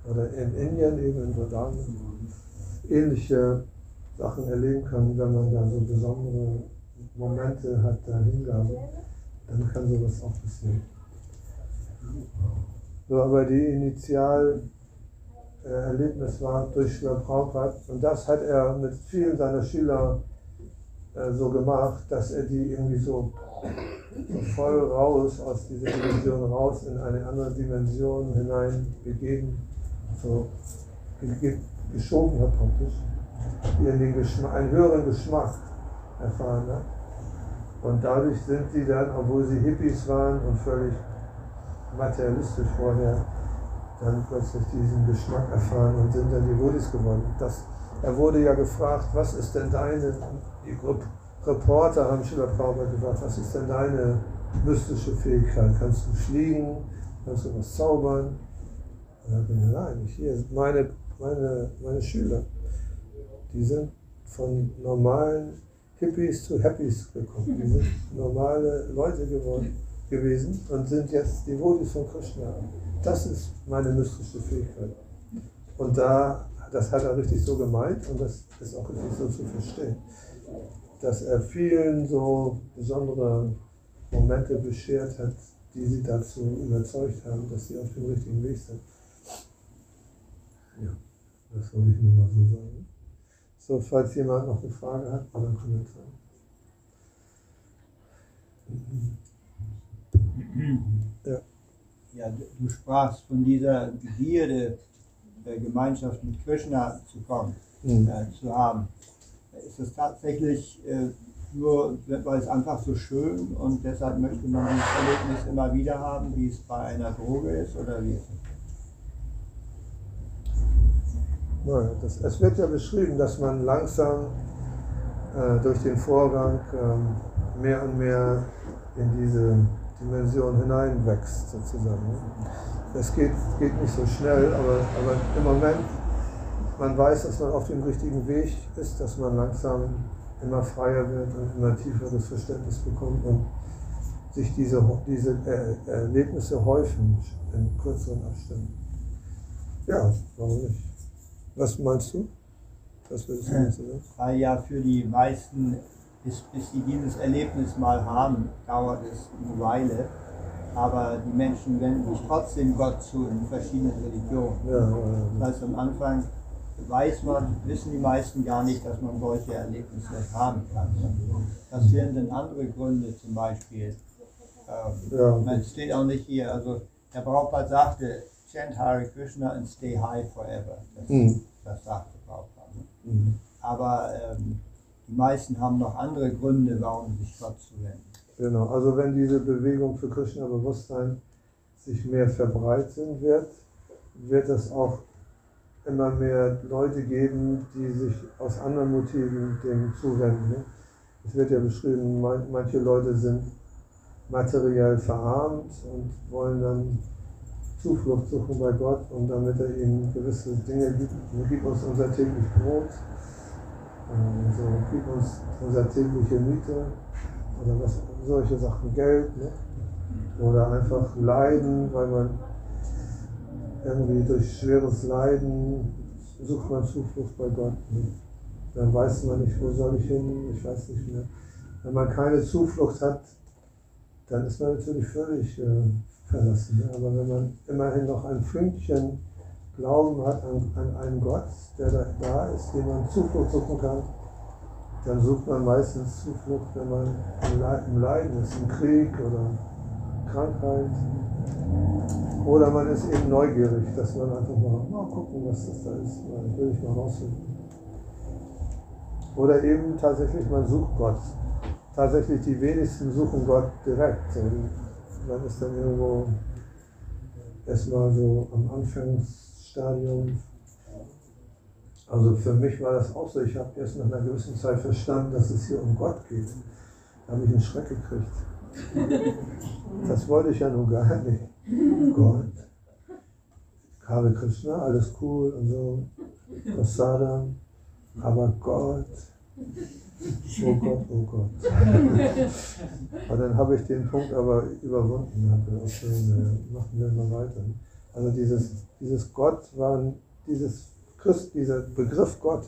oder in Indien, eben in Vrindavan, ähnliche Sachen erleben kann, wenn man da so besondere Momente hat, der Hingabe, dann kann sowas auch passieren. So, aber die Initial war durch Schüler Prabhupada und das hat er mit vielen seiner Schüler äh, so gemacht, dass er die irgendwie so, voll raus aus dieser Dimension raus in eine andere Dimension hinein gegeben, so ge geschoben hat praktisch, die Geschmack, einen höheren Geschmack erfahren hat. Und dadurch sind sie dann, obwohl sie Hippies waren und völlig materialistisch vorher, dann plötzlich diesen Geschmack erfahren und sind dann Devotis geworden. Das, er wurde ja gefragt, was ist denn deine, die Reporter haben Schiller Prabhupada gefragt, was ist denn deine mystische Fähigkeit? Kannst du fliegen? Kannst du was zaubern? Und er hat gesagt, nein, hier sind meine, meine, meine Schüler. Die sind von normalen Hippies zu Happies gekommen. Die sind normale Leute geworden, gewesen und sind jetzt Devotis von Krishna. Das ist meine mystische Fähigkeit. Und da, das hat er richtig so gemeint und das ist auch richtig so zu verstehen, dass er vielen so besondere Momente beschert hat, die sie dazu überzeugt haben, dass sie auf dem richtigen Weg sind. Ja, das wollte ich nur mal so sagen. So, falls jemand noch eine Frage hat oder einen Kommentar. Ja. ja, du sprachst von dieser Begierde, äh, Gemeinschaft mit Krishna zu kommen, Mhm. äh, zu haben. Ist es tatsächlich äh, nur, weil es einfach so schön und deshalb möchte man dieses Erlebnis immer wieder haben, wie es bei einer Droge ist oder wie ist es? Das, es wird ja beschrieben, dass man langsam äh, durch den Vorgang ähm, mehr und mehr in diese Dimension hineinwächst, sozusagen. Es geht, geht nicht so schnell, aber, aber im Moment, man weiß, dass man auf dem richtigen Weg ist, dass man langsam immer freier wird und immer tieferes Verständnis bekommt und sich diese, diese äh, Erlebnisse häufen in kürzeren Abständen. Ja, warum nicht? Was meinst du? Was würdest du dazu sagen? Weil ja für die meisten, bis, bis sie dieses Erlebnis mal haben, dauert es eine Weile. Aber die Menschen wenden sich trotzdem Gott zu in verschiedenen Religionen. Ja, ja, Das heißt, am Anfang weiß man, wissen die meisten gar nicht, dass man solche Erlebnisse haben kann. Das wären dann andere Gründe zum Beispiel. Ähm, Ja. man es steht auch nicht hier, also der Prabhupada sagte, chant Hare Krishna and stay high forever. Das, Mhm. das sagte Prabhupada. ne? Mhm. Aber ähm, die meisten haben noch andere Gründe, warum sich Gott zu wenden. Genau, also wenn diese Bewegung für Krishna-Bewusstsein sich mehr verbreiten wird, wird es auch immer mehr Leute geben, die sich aus anderen Motiven dem zuwenden. Ne? Es wird ja beschrieben, man- manche Leute sind materiell verarmt und wollen dann Zuflucht suchen bei Gott und damit er ihnen gewisse Dinge gibt. Gib uns unser täglich Brot, äh, so, gib uns unser tägliche Miete oder was, solche Sachen, Geld, ne? oder einfach Leiden, weil man irgendwie durch schweres Leiden sucht man Zuflucht bei Gott. Ne? Dann weiß man nicht, wo soll ich hin, ich weiß nicht mehr. Wenn man keine Zuflucht hat, dann ist man natürlich völlig äh, verlassen. Aber wenn man immerhin noch ein Fünkchen Glauben hat an, an einen Gott, der da, da ist, dem man Zuflucht suchen kann, dann sucht man meistens Zuflucht, wenn man im Le- im Leiden ist, im Krieg oder Krankheit. Oder man ist eben neugierig, dass man einfach mal, mal gucken, was das da ist. Mal, will ich mal rausfinden. Oder eben tatsächlich, man sucht Gott. tatsächlich die wenigsten suchen Gott direkt. Man ist dann irgendwo erstmal so am Anfangsstadium. Also für mich war das auch so. Ich habe erst nach einer gewissen Zeit verstanden, dass es hier um Gott geht. Da habe ich einen Schreck gekriegt. Das wollte ich ja nun gar nicht. Gott. Hare Krishna, alles cool und so. Prasadam. Aber Gott. Oh Gott, oh Gott. Und dann habe ich den Punkt aber überwunden. Okay, na, machen wir mal weiter. Also dieses, dieses Gott war, dieses Christ, dieser Begriff Gott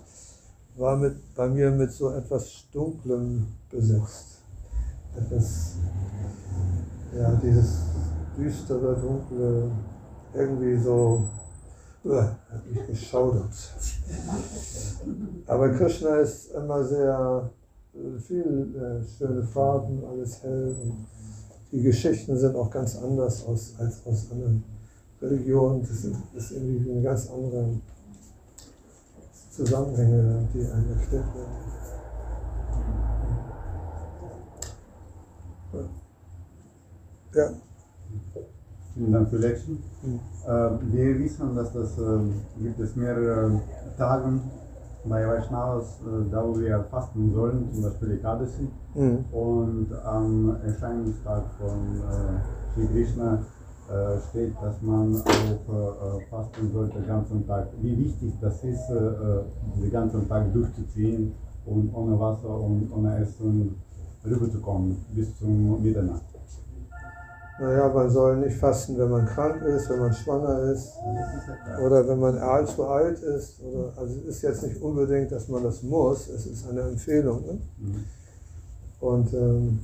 war mit, bei mir mit so etwas Dunklem besetzt. Etwas, ja, dieses düstere, dunkle, irgendwie so, hat mich geschaudert. Aber Krishna ist immer sehr äh, viel äh, schöne Farben, alles hell und die Geschichten sind auch ganz anders aus, als aus anderen Religionen. Das ist, das irgendwie eine ganz andere Zusammenhänge, die einem erklärt werden. Ja. Vielen Dank für die Lektion. Mhm. Äh, wir wissen, dass das äh, gibt es mehrere Tage bei Vaishnavas, äh, da wo wir fasten sollen, zum Beispiel Ekadasi. Mhm. Und am Erscheinungstag von äh, Sri Krishna äh, steht, dass man auch äh, fasten sollte den ganzen Tag. Wie wichtig das ist, äh, äh, den ganzen Tag durchzuziehen und ohne Wasser und ohne Essen rüberzukommen bis zum Mitternacht. Naja, man soll nicht fasten, wenn man krank ist, wenn man schwanger ist oder wenn man allzu alt ist. Oder, also es ist jetzt nicht unbedingt, dass man das muss, es ist eine Empfehlung. Ne? Mhm. Und ähm,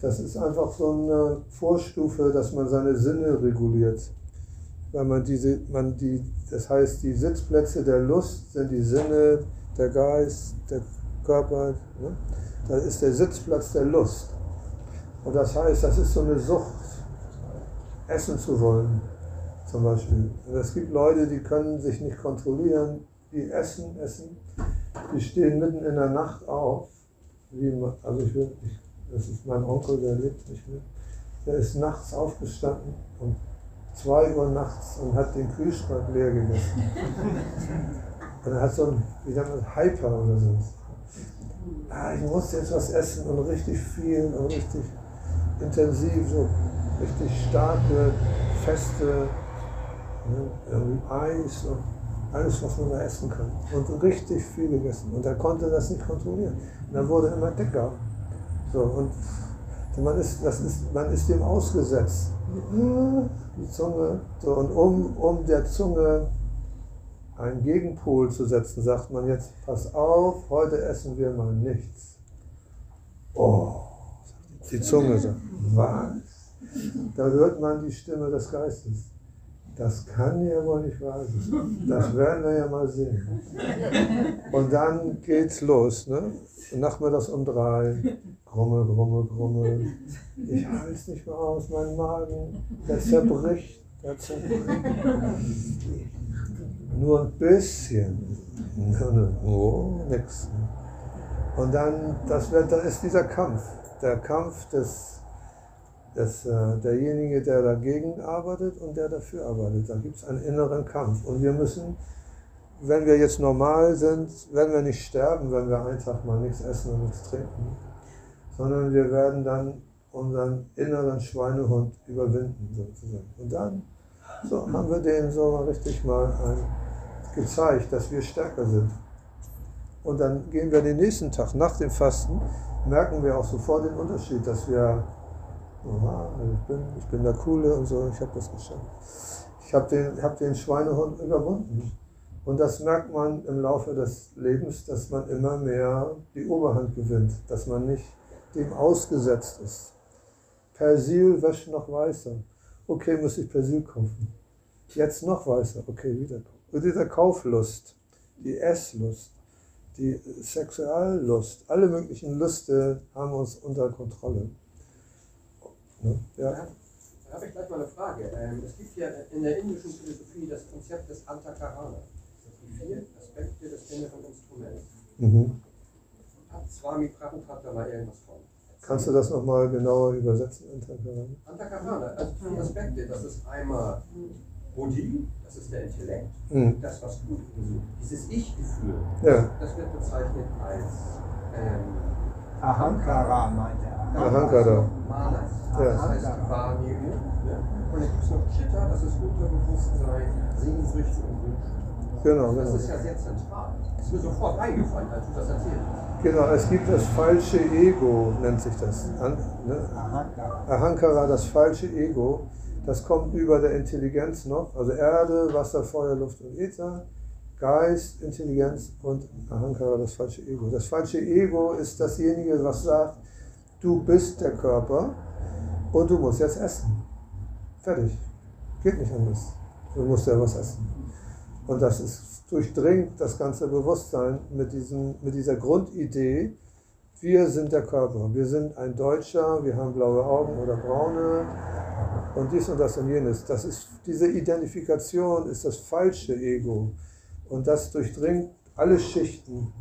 das ist einfach so eine Vorstufe, dass man seine Sinne reguliert. Weil man diese, man die, das heißt, die Sitzplätze der Lust sind die Sinne, der Geist, der Körper. Ne? Das ist der Sitzplatz der Lust. Und das heißt, das ist so eine Sucht, essen zu wollen, zum Beispiel. Es gibt Leute, die können sich nicht kontrollieren, die essen, essen, die stehen mitten in der Nacht auf. Wie, also ich, will- ich, das ist mein Onkel, der lebt nicht mehr. Der ist nachts aufgestanden um 2 Uhr nachts und hat den Kühlschrank leer gegessen. Und er hat so ein, Hyper oder so. Ah, ich muss jetzt was essen und richtig viel und richtig intensiv, so richtig starke, feste, ne, Eis und alles, was man da essen kann. Und richtig viel gegessen. Und er konnte das nicht kontrollieren. Und er wurde immer dicker. So, und man ist, das ist, man ist dem ausgesetzt. Die Zunge. So, und um, um der Zunge einen Gegenpol zu setzen, sagt man jetzt, pass auf, heute essen wir mal nichts. Oh, die Zunge sagt, was? Da hört man die Stimme des Geistes. Das kann ja wohl nicht wahr sein. Das werden wir ja mal sehen. Und dann geht's los. Ne? Nachmittags um drei. Grummel, grummel, grummel. Ich halte es nicht mehr aus, mein Magen, der zerbricht. Der zerbricht. Nur ein bisschen. Oh, nix. Und dann, das wird, da ist dieser Kampf. Der Kampf des, des, äh, derjenige, der dagegen arbeitet und der dafür arbeitet. Da gibt es einen inneren Kampf. Und wir müssen, wenn wir jetzt normal sind, werden wir nicht sterben, wenn wir einen Tag mal nichts essen und nichts trinken, sondern wir werden dann unseren inneren Schweinehund überwinden, sozusagen. Und dann so, haben wir denen so richtig mal ein, gezeigt, dass wir stärker sind. Und dann gehen wir den nächsten Tag nach dem Fasten, merken wir auch sofort den Unterschied, dass wir, aha, ich, bin, ich bin der Coole und so, ich habe das geschafft. Ich habe den, hab den Schweinehund überwunden. Und das merkt man im Laufe des Lebens, dass man immer mehr die Oberhand gewinnt, dass man nicht dem ausgesetzt ist. Persil wäscht noch weißer. Okay, muss ich Persil kaufen. Jetzt noch weißer. Okay, wieder. Und diese Kauflust, die Esslust, die Sexuallust, alle möglichen Lüste haben uns unter Kontrolle. Ne? Ja. Da habe ich gleich mal eine Frage. Ähm, es gibt ja in der indischen Philosophie das Konzept des Antakarana. Das sind die vier Aspekte des inneren Instruments. Mhm. Swami Prabhupada mal irgendwas von. Kannst du das nochmal genauer übersetzen? Antakarana? Antakarana, also vier Aspekte. Das ist einmal Buddhi, das ist der Intellekt, Hm. das, was gut ist. Dieses Ich-Gefühl, Ja, das wird bezeichnet als ähm, Ahankara meint er. Ahankara. Manas, Ja. das heißt die Wahrnehmung. Ne? Und dann gibt es noch Chitta, das ist Unterbewusstsein, Sehnsüchte und Wünsche. genau, Das genau. ist ja sehr zentral. Das ist mir sofort eingefallen, als du das erzählt hast. Genau, es gibt das falsche Ego, nennt sich das. An, ne? Ahankara. Ahankara, das falsche Ego, das kommt über der Intelligenz noch, also Erde, Wasser, Feuer, Luft und Äther, Geist, Intelligenz und Ahankara, das falsche Ego. Das falsche Ego ist dasjenige, was sagt, du bist der Körper und du musst jetzt essen. Fertig. Geht nicht anders. Du musst ja was essen. Und das ist, durchdringt das ganze Bewusstsein mit, diesem, mit dieser Grundidee, wir sind der Körper. Wir sind ein Deutscher, wir haben blaue Augen oder braune und dies und das und jenes. Das ist, diese Identifikation ist das falsche Ego. Und das durchdringt alle Schichten.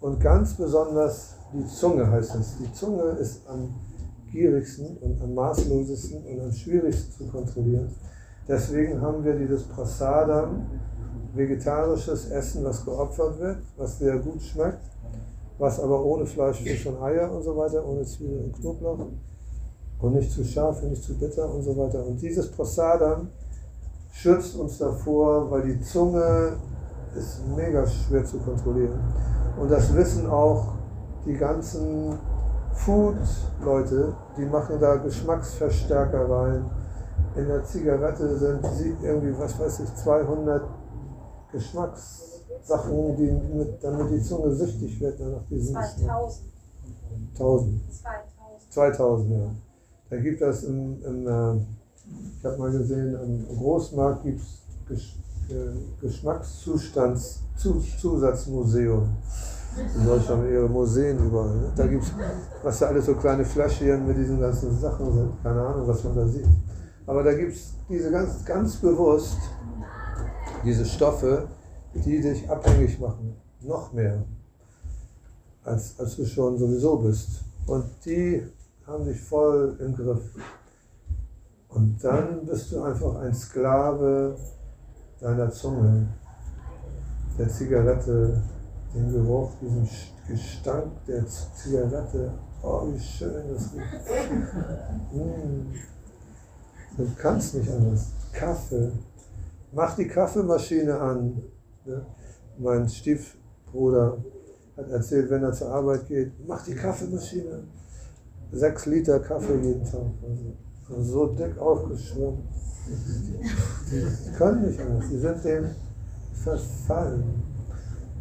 Und ganz besonders die Zunge heißt es. Die Zunge ist am gierigsten und am maßlosesten und am schwierigsten zu kontrollieren. Deswegen haben wir dieses Prasadam, vegetarisches Essen, was geopfert wird, was sehr gut schmeckt, was aber ohne Fleisch, Fisch und Eier und so weiter, ohne Zwiebeln und Knoblauch und nicht zu scharf und nicht zu bitter und so weiter. Und dieses Prasadam schützt uns davor, weil die Zunge ist mega schwer zu kontrollieren. Und das wissen auch die ganzen Food-Leute, die machen da Geschmacksverstärker rein. In der Zigarette sind sie irgendwie, was weiß ich, 200 Geschmackssachen, die mit, damit die Zunge süchtig wird nach diesem 2000. 1000. 2000. 2000, ja. Da gibt es im, im äh, ich habe mal gesehen, im Großmarkt gibt es äh, Geschmackszustandszusatzmuseum. In Deutschland haben ihre Museen überall. Ne? Da gibt es, was da alles so kleine Fläschchen mit diesen ganzen Sachen sind. Keine Ahnung, was man da sieht. Aber da gibt es diese ganz, ganz bewusst diese Stoffe, die dich abhängig machen. Noch mehr, als, als du schon sowieso bist. Und die haben dich voll im Griff. Und dann bist du einfach ein Sklave deiner Zunge, der Zigarette, den Geruch, diesen Gestank der Zigarette. Oh, wie schön das riecht. Mm. Du kannst nicht anders. Kaffee. Mach die Kaffeemaschine an. Ne? Mein Stiefbruder hat erzählt, wenn er zur Arbeit geht, mach die Kaffeemaschine. Sechs Liter Kaffee jeden Tag. Also, so dick aufgeschwommen. Die können nicht anders. Die sind dem verfallen.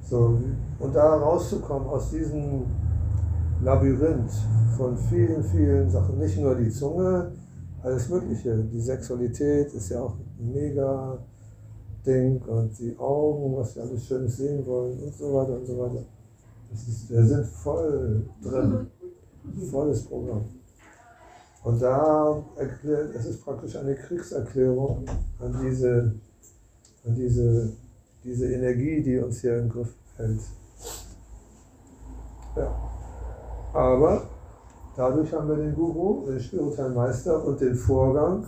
So, und da rauszukommen aus diesem Labyrinth von vielen, vielen Sachen, nicht nur die Zunge, alles Mögliche. Die Sexualität ist ja auch ein mega Ding und die Augen, was wir alles Schönes sehen wollen und so weiter und so weiter. Das ist, wir sind voll drin. Volles Programm. Und da erklärt, es ist praktisch eine Kriegserklärung an diese, an diese, diese Energie, die uns hier im Griff hält. Ja. Aber dadurch haben wir den Guru, den spirituellen Meister und den Vorgang.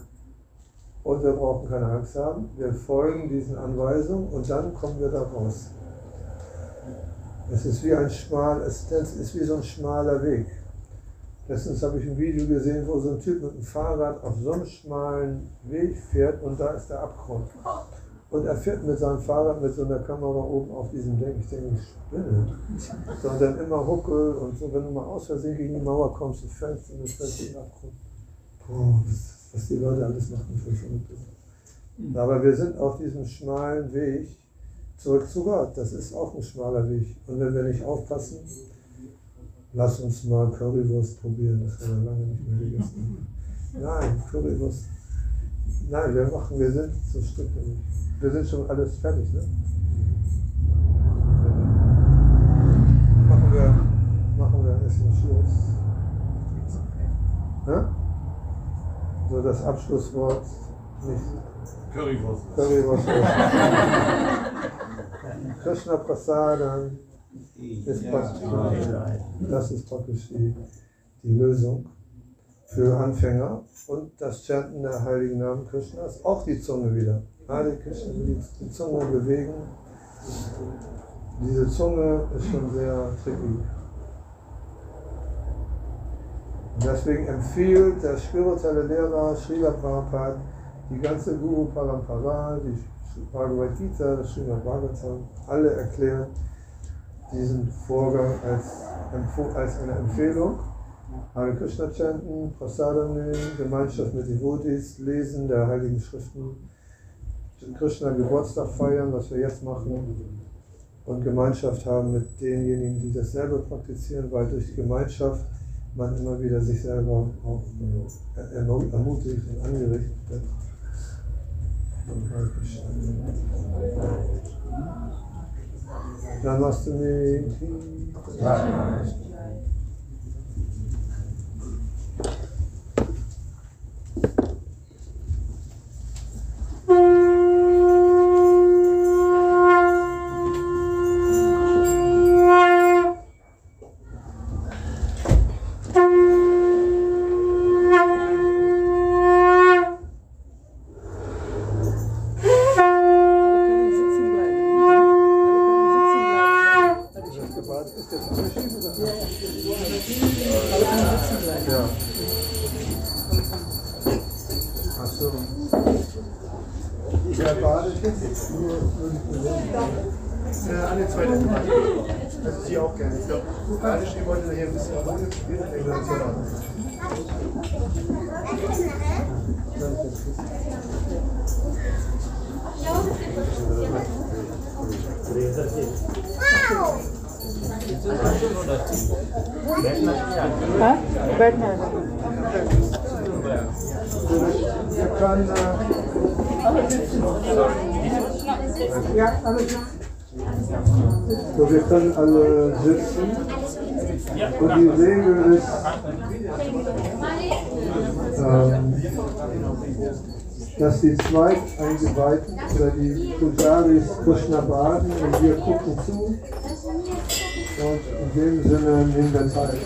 Und wir brauchen keine Angst haben. Wir folgen diesen Anweisungen und dann kommen wir da raus. Es ist wie ein schmal, es ist wie so ein schmaler Weg. Letztens habe ich ein Video gesehen, wo so ein Typ mit einem Fahrrad auf so einem schmalen Weg fährt und da ist der Abgrund. Und er fährt mit seinem Fahrrad mit so einer Kamera oben auf diesem Ding. Ich denke, ich spinne. So, und dann immer Huckel und so, wenn du mal aus Versehen gegen die Mauer kommst und fällst und fällst du in den Abgrund. Boah, was, die Leute alles machen für verrückte Sachen. Aber wir sind auf diesem schmalen Weg zurück zu Gott. Das ist auch ein schmaler Weg. Und wenn wir nicht aufpassen, lass uns mal Currywurst probieren. Das haben wir lange nicht mehr gegessen. Nein, Currywurst. Nein, wir machen, wir sind so ja nicht. Wir sind schon alles fertig, ne? Machen wir, machen wir erstmal Schluss. Ne? So das Abschlusswort nicht. Currywurst. Currywurst. Krishna Prasadam. Ist Ja. praktisch, das ist praktisch die, die Lösung für Anfänger. Und das Chanten der heiligen Namen Krishnas, auch die Zunge wieder. Hare Krishna, die, Zunge bewegen. Diese Zunge ist schon sehr tricky. Deswegen empfiehlt der spirituelle Lehrer Srila Prabhupada die ganze Guru Parampara, die Bhagavad Gita, das Srimad Bhagavatam, alle erklären diesen Vorgang als, als eine Empfehlung. Hare Krishna chanten, Prasadam nehmen, Gemeinschaft mit Devotis, Lesen der Heiligen Schriften, Krishna Geburtstag feiern, was wir jetzt machen, und Gemeinschaft haben mit denjenigen, die das selber praktizieren, weil durch Gemeinschaft man immer wieder sich selber auch ermu- ermutigt und angerichtet wird. Und Hare Krishna. Namaste. Alle können Und die Regel ist, ähm, dass die Zweiteingeweihten oder die Pujaris Krishna baden und wir gucken zu. Und in dem Sinne nehmen wir teil.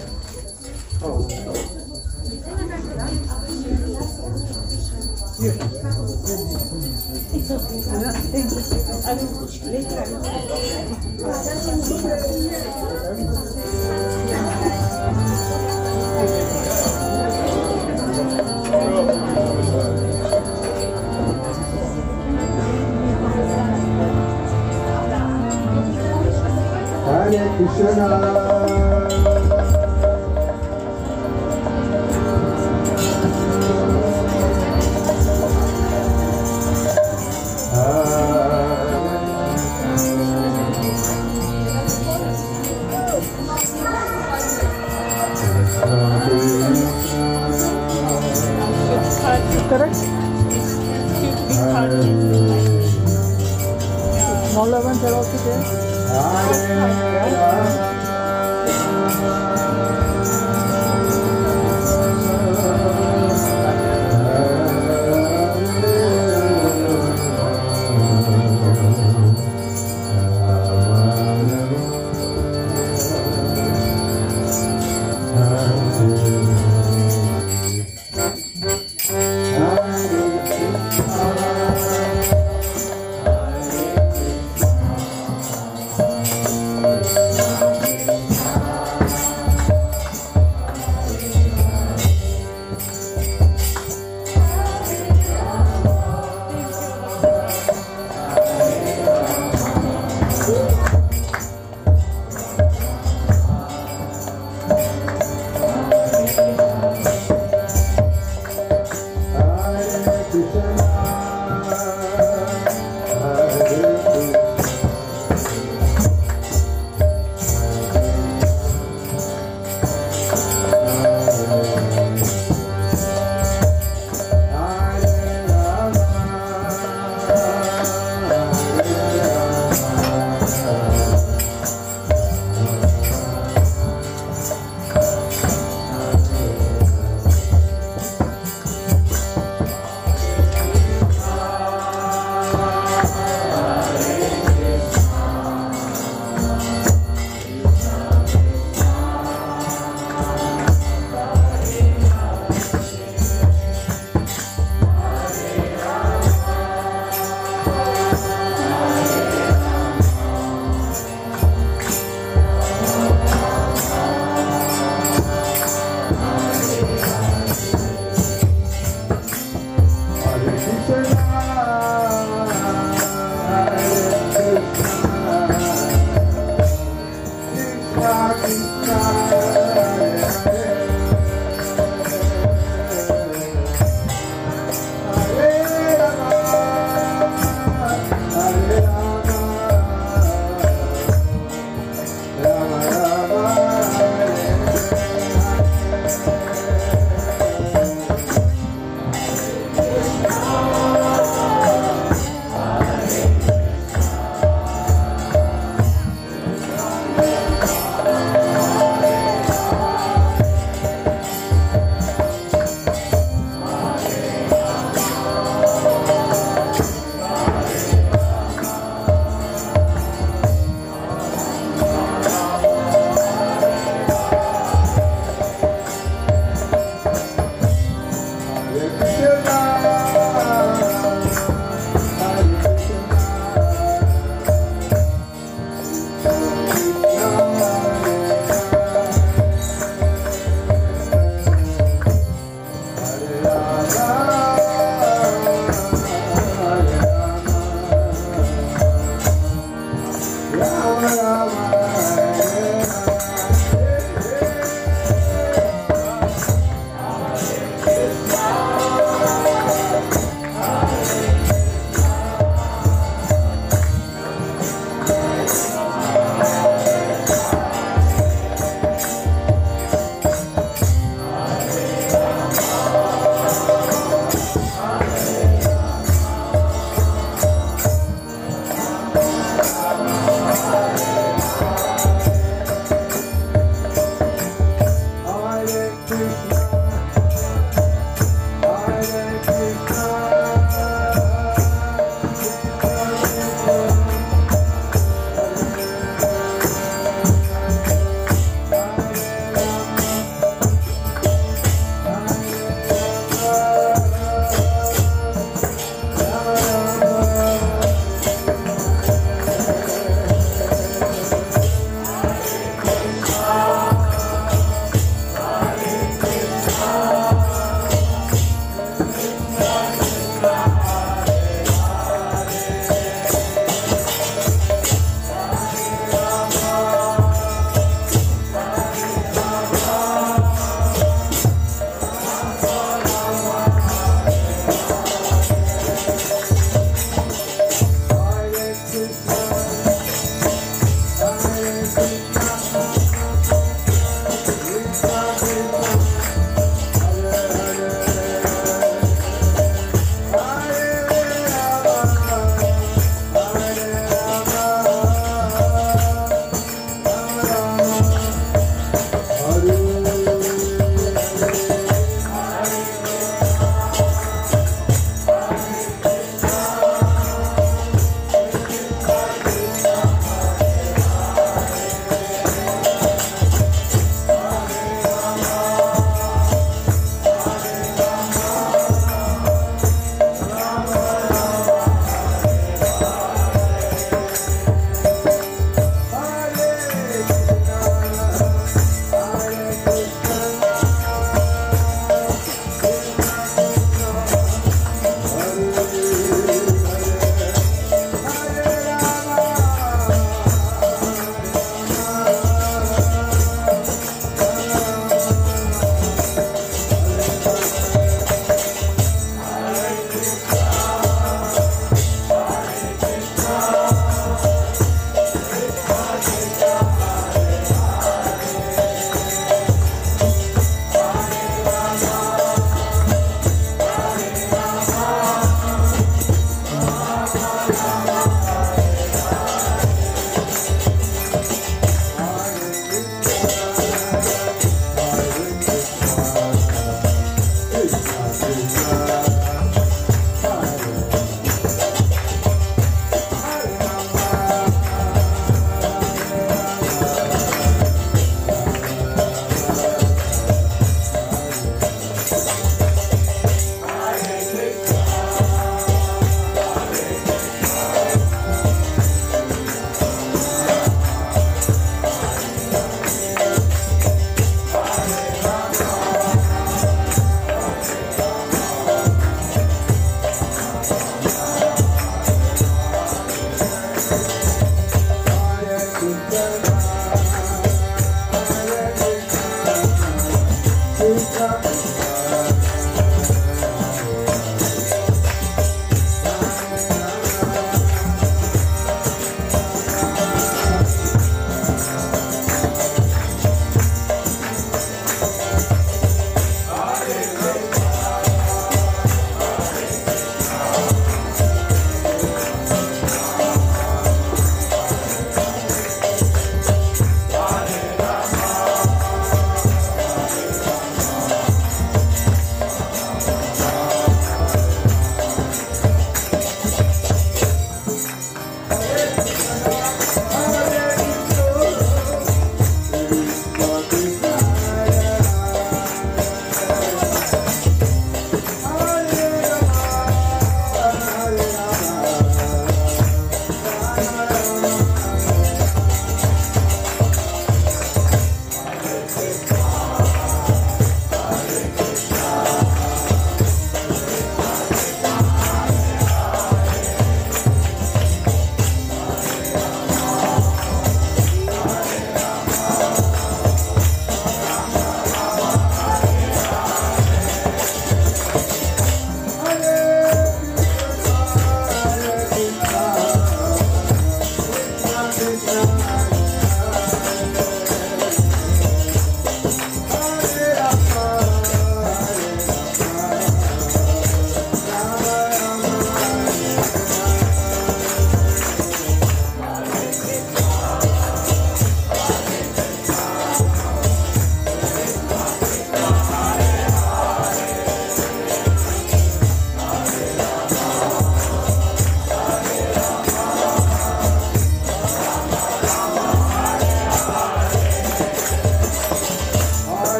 Oh. Krishna.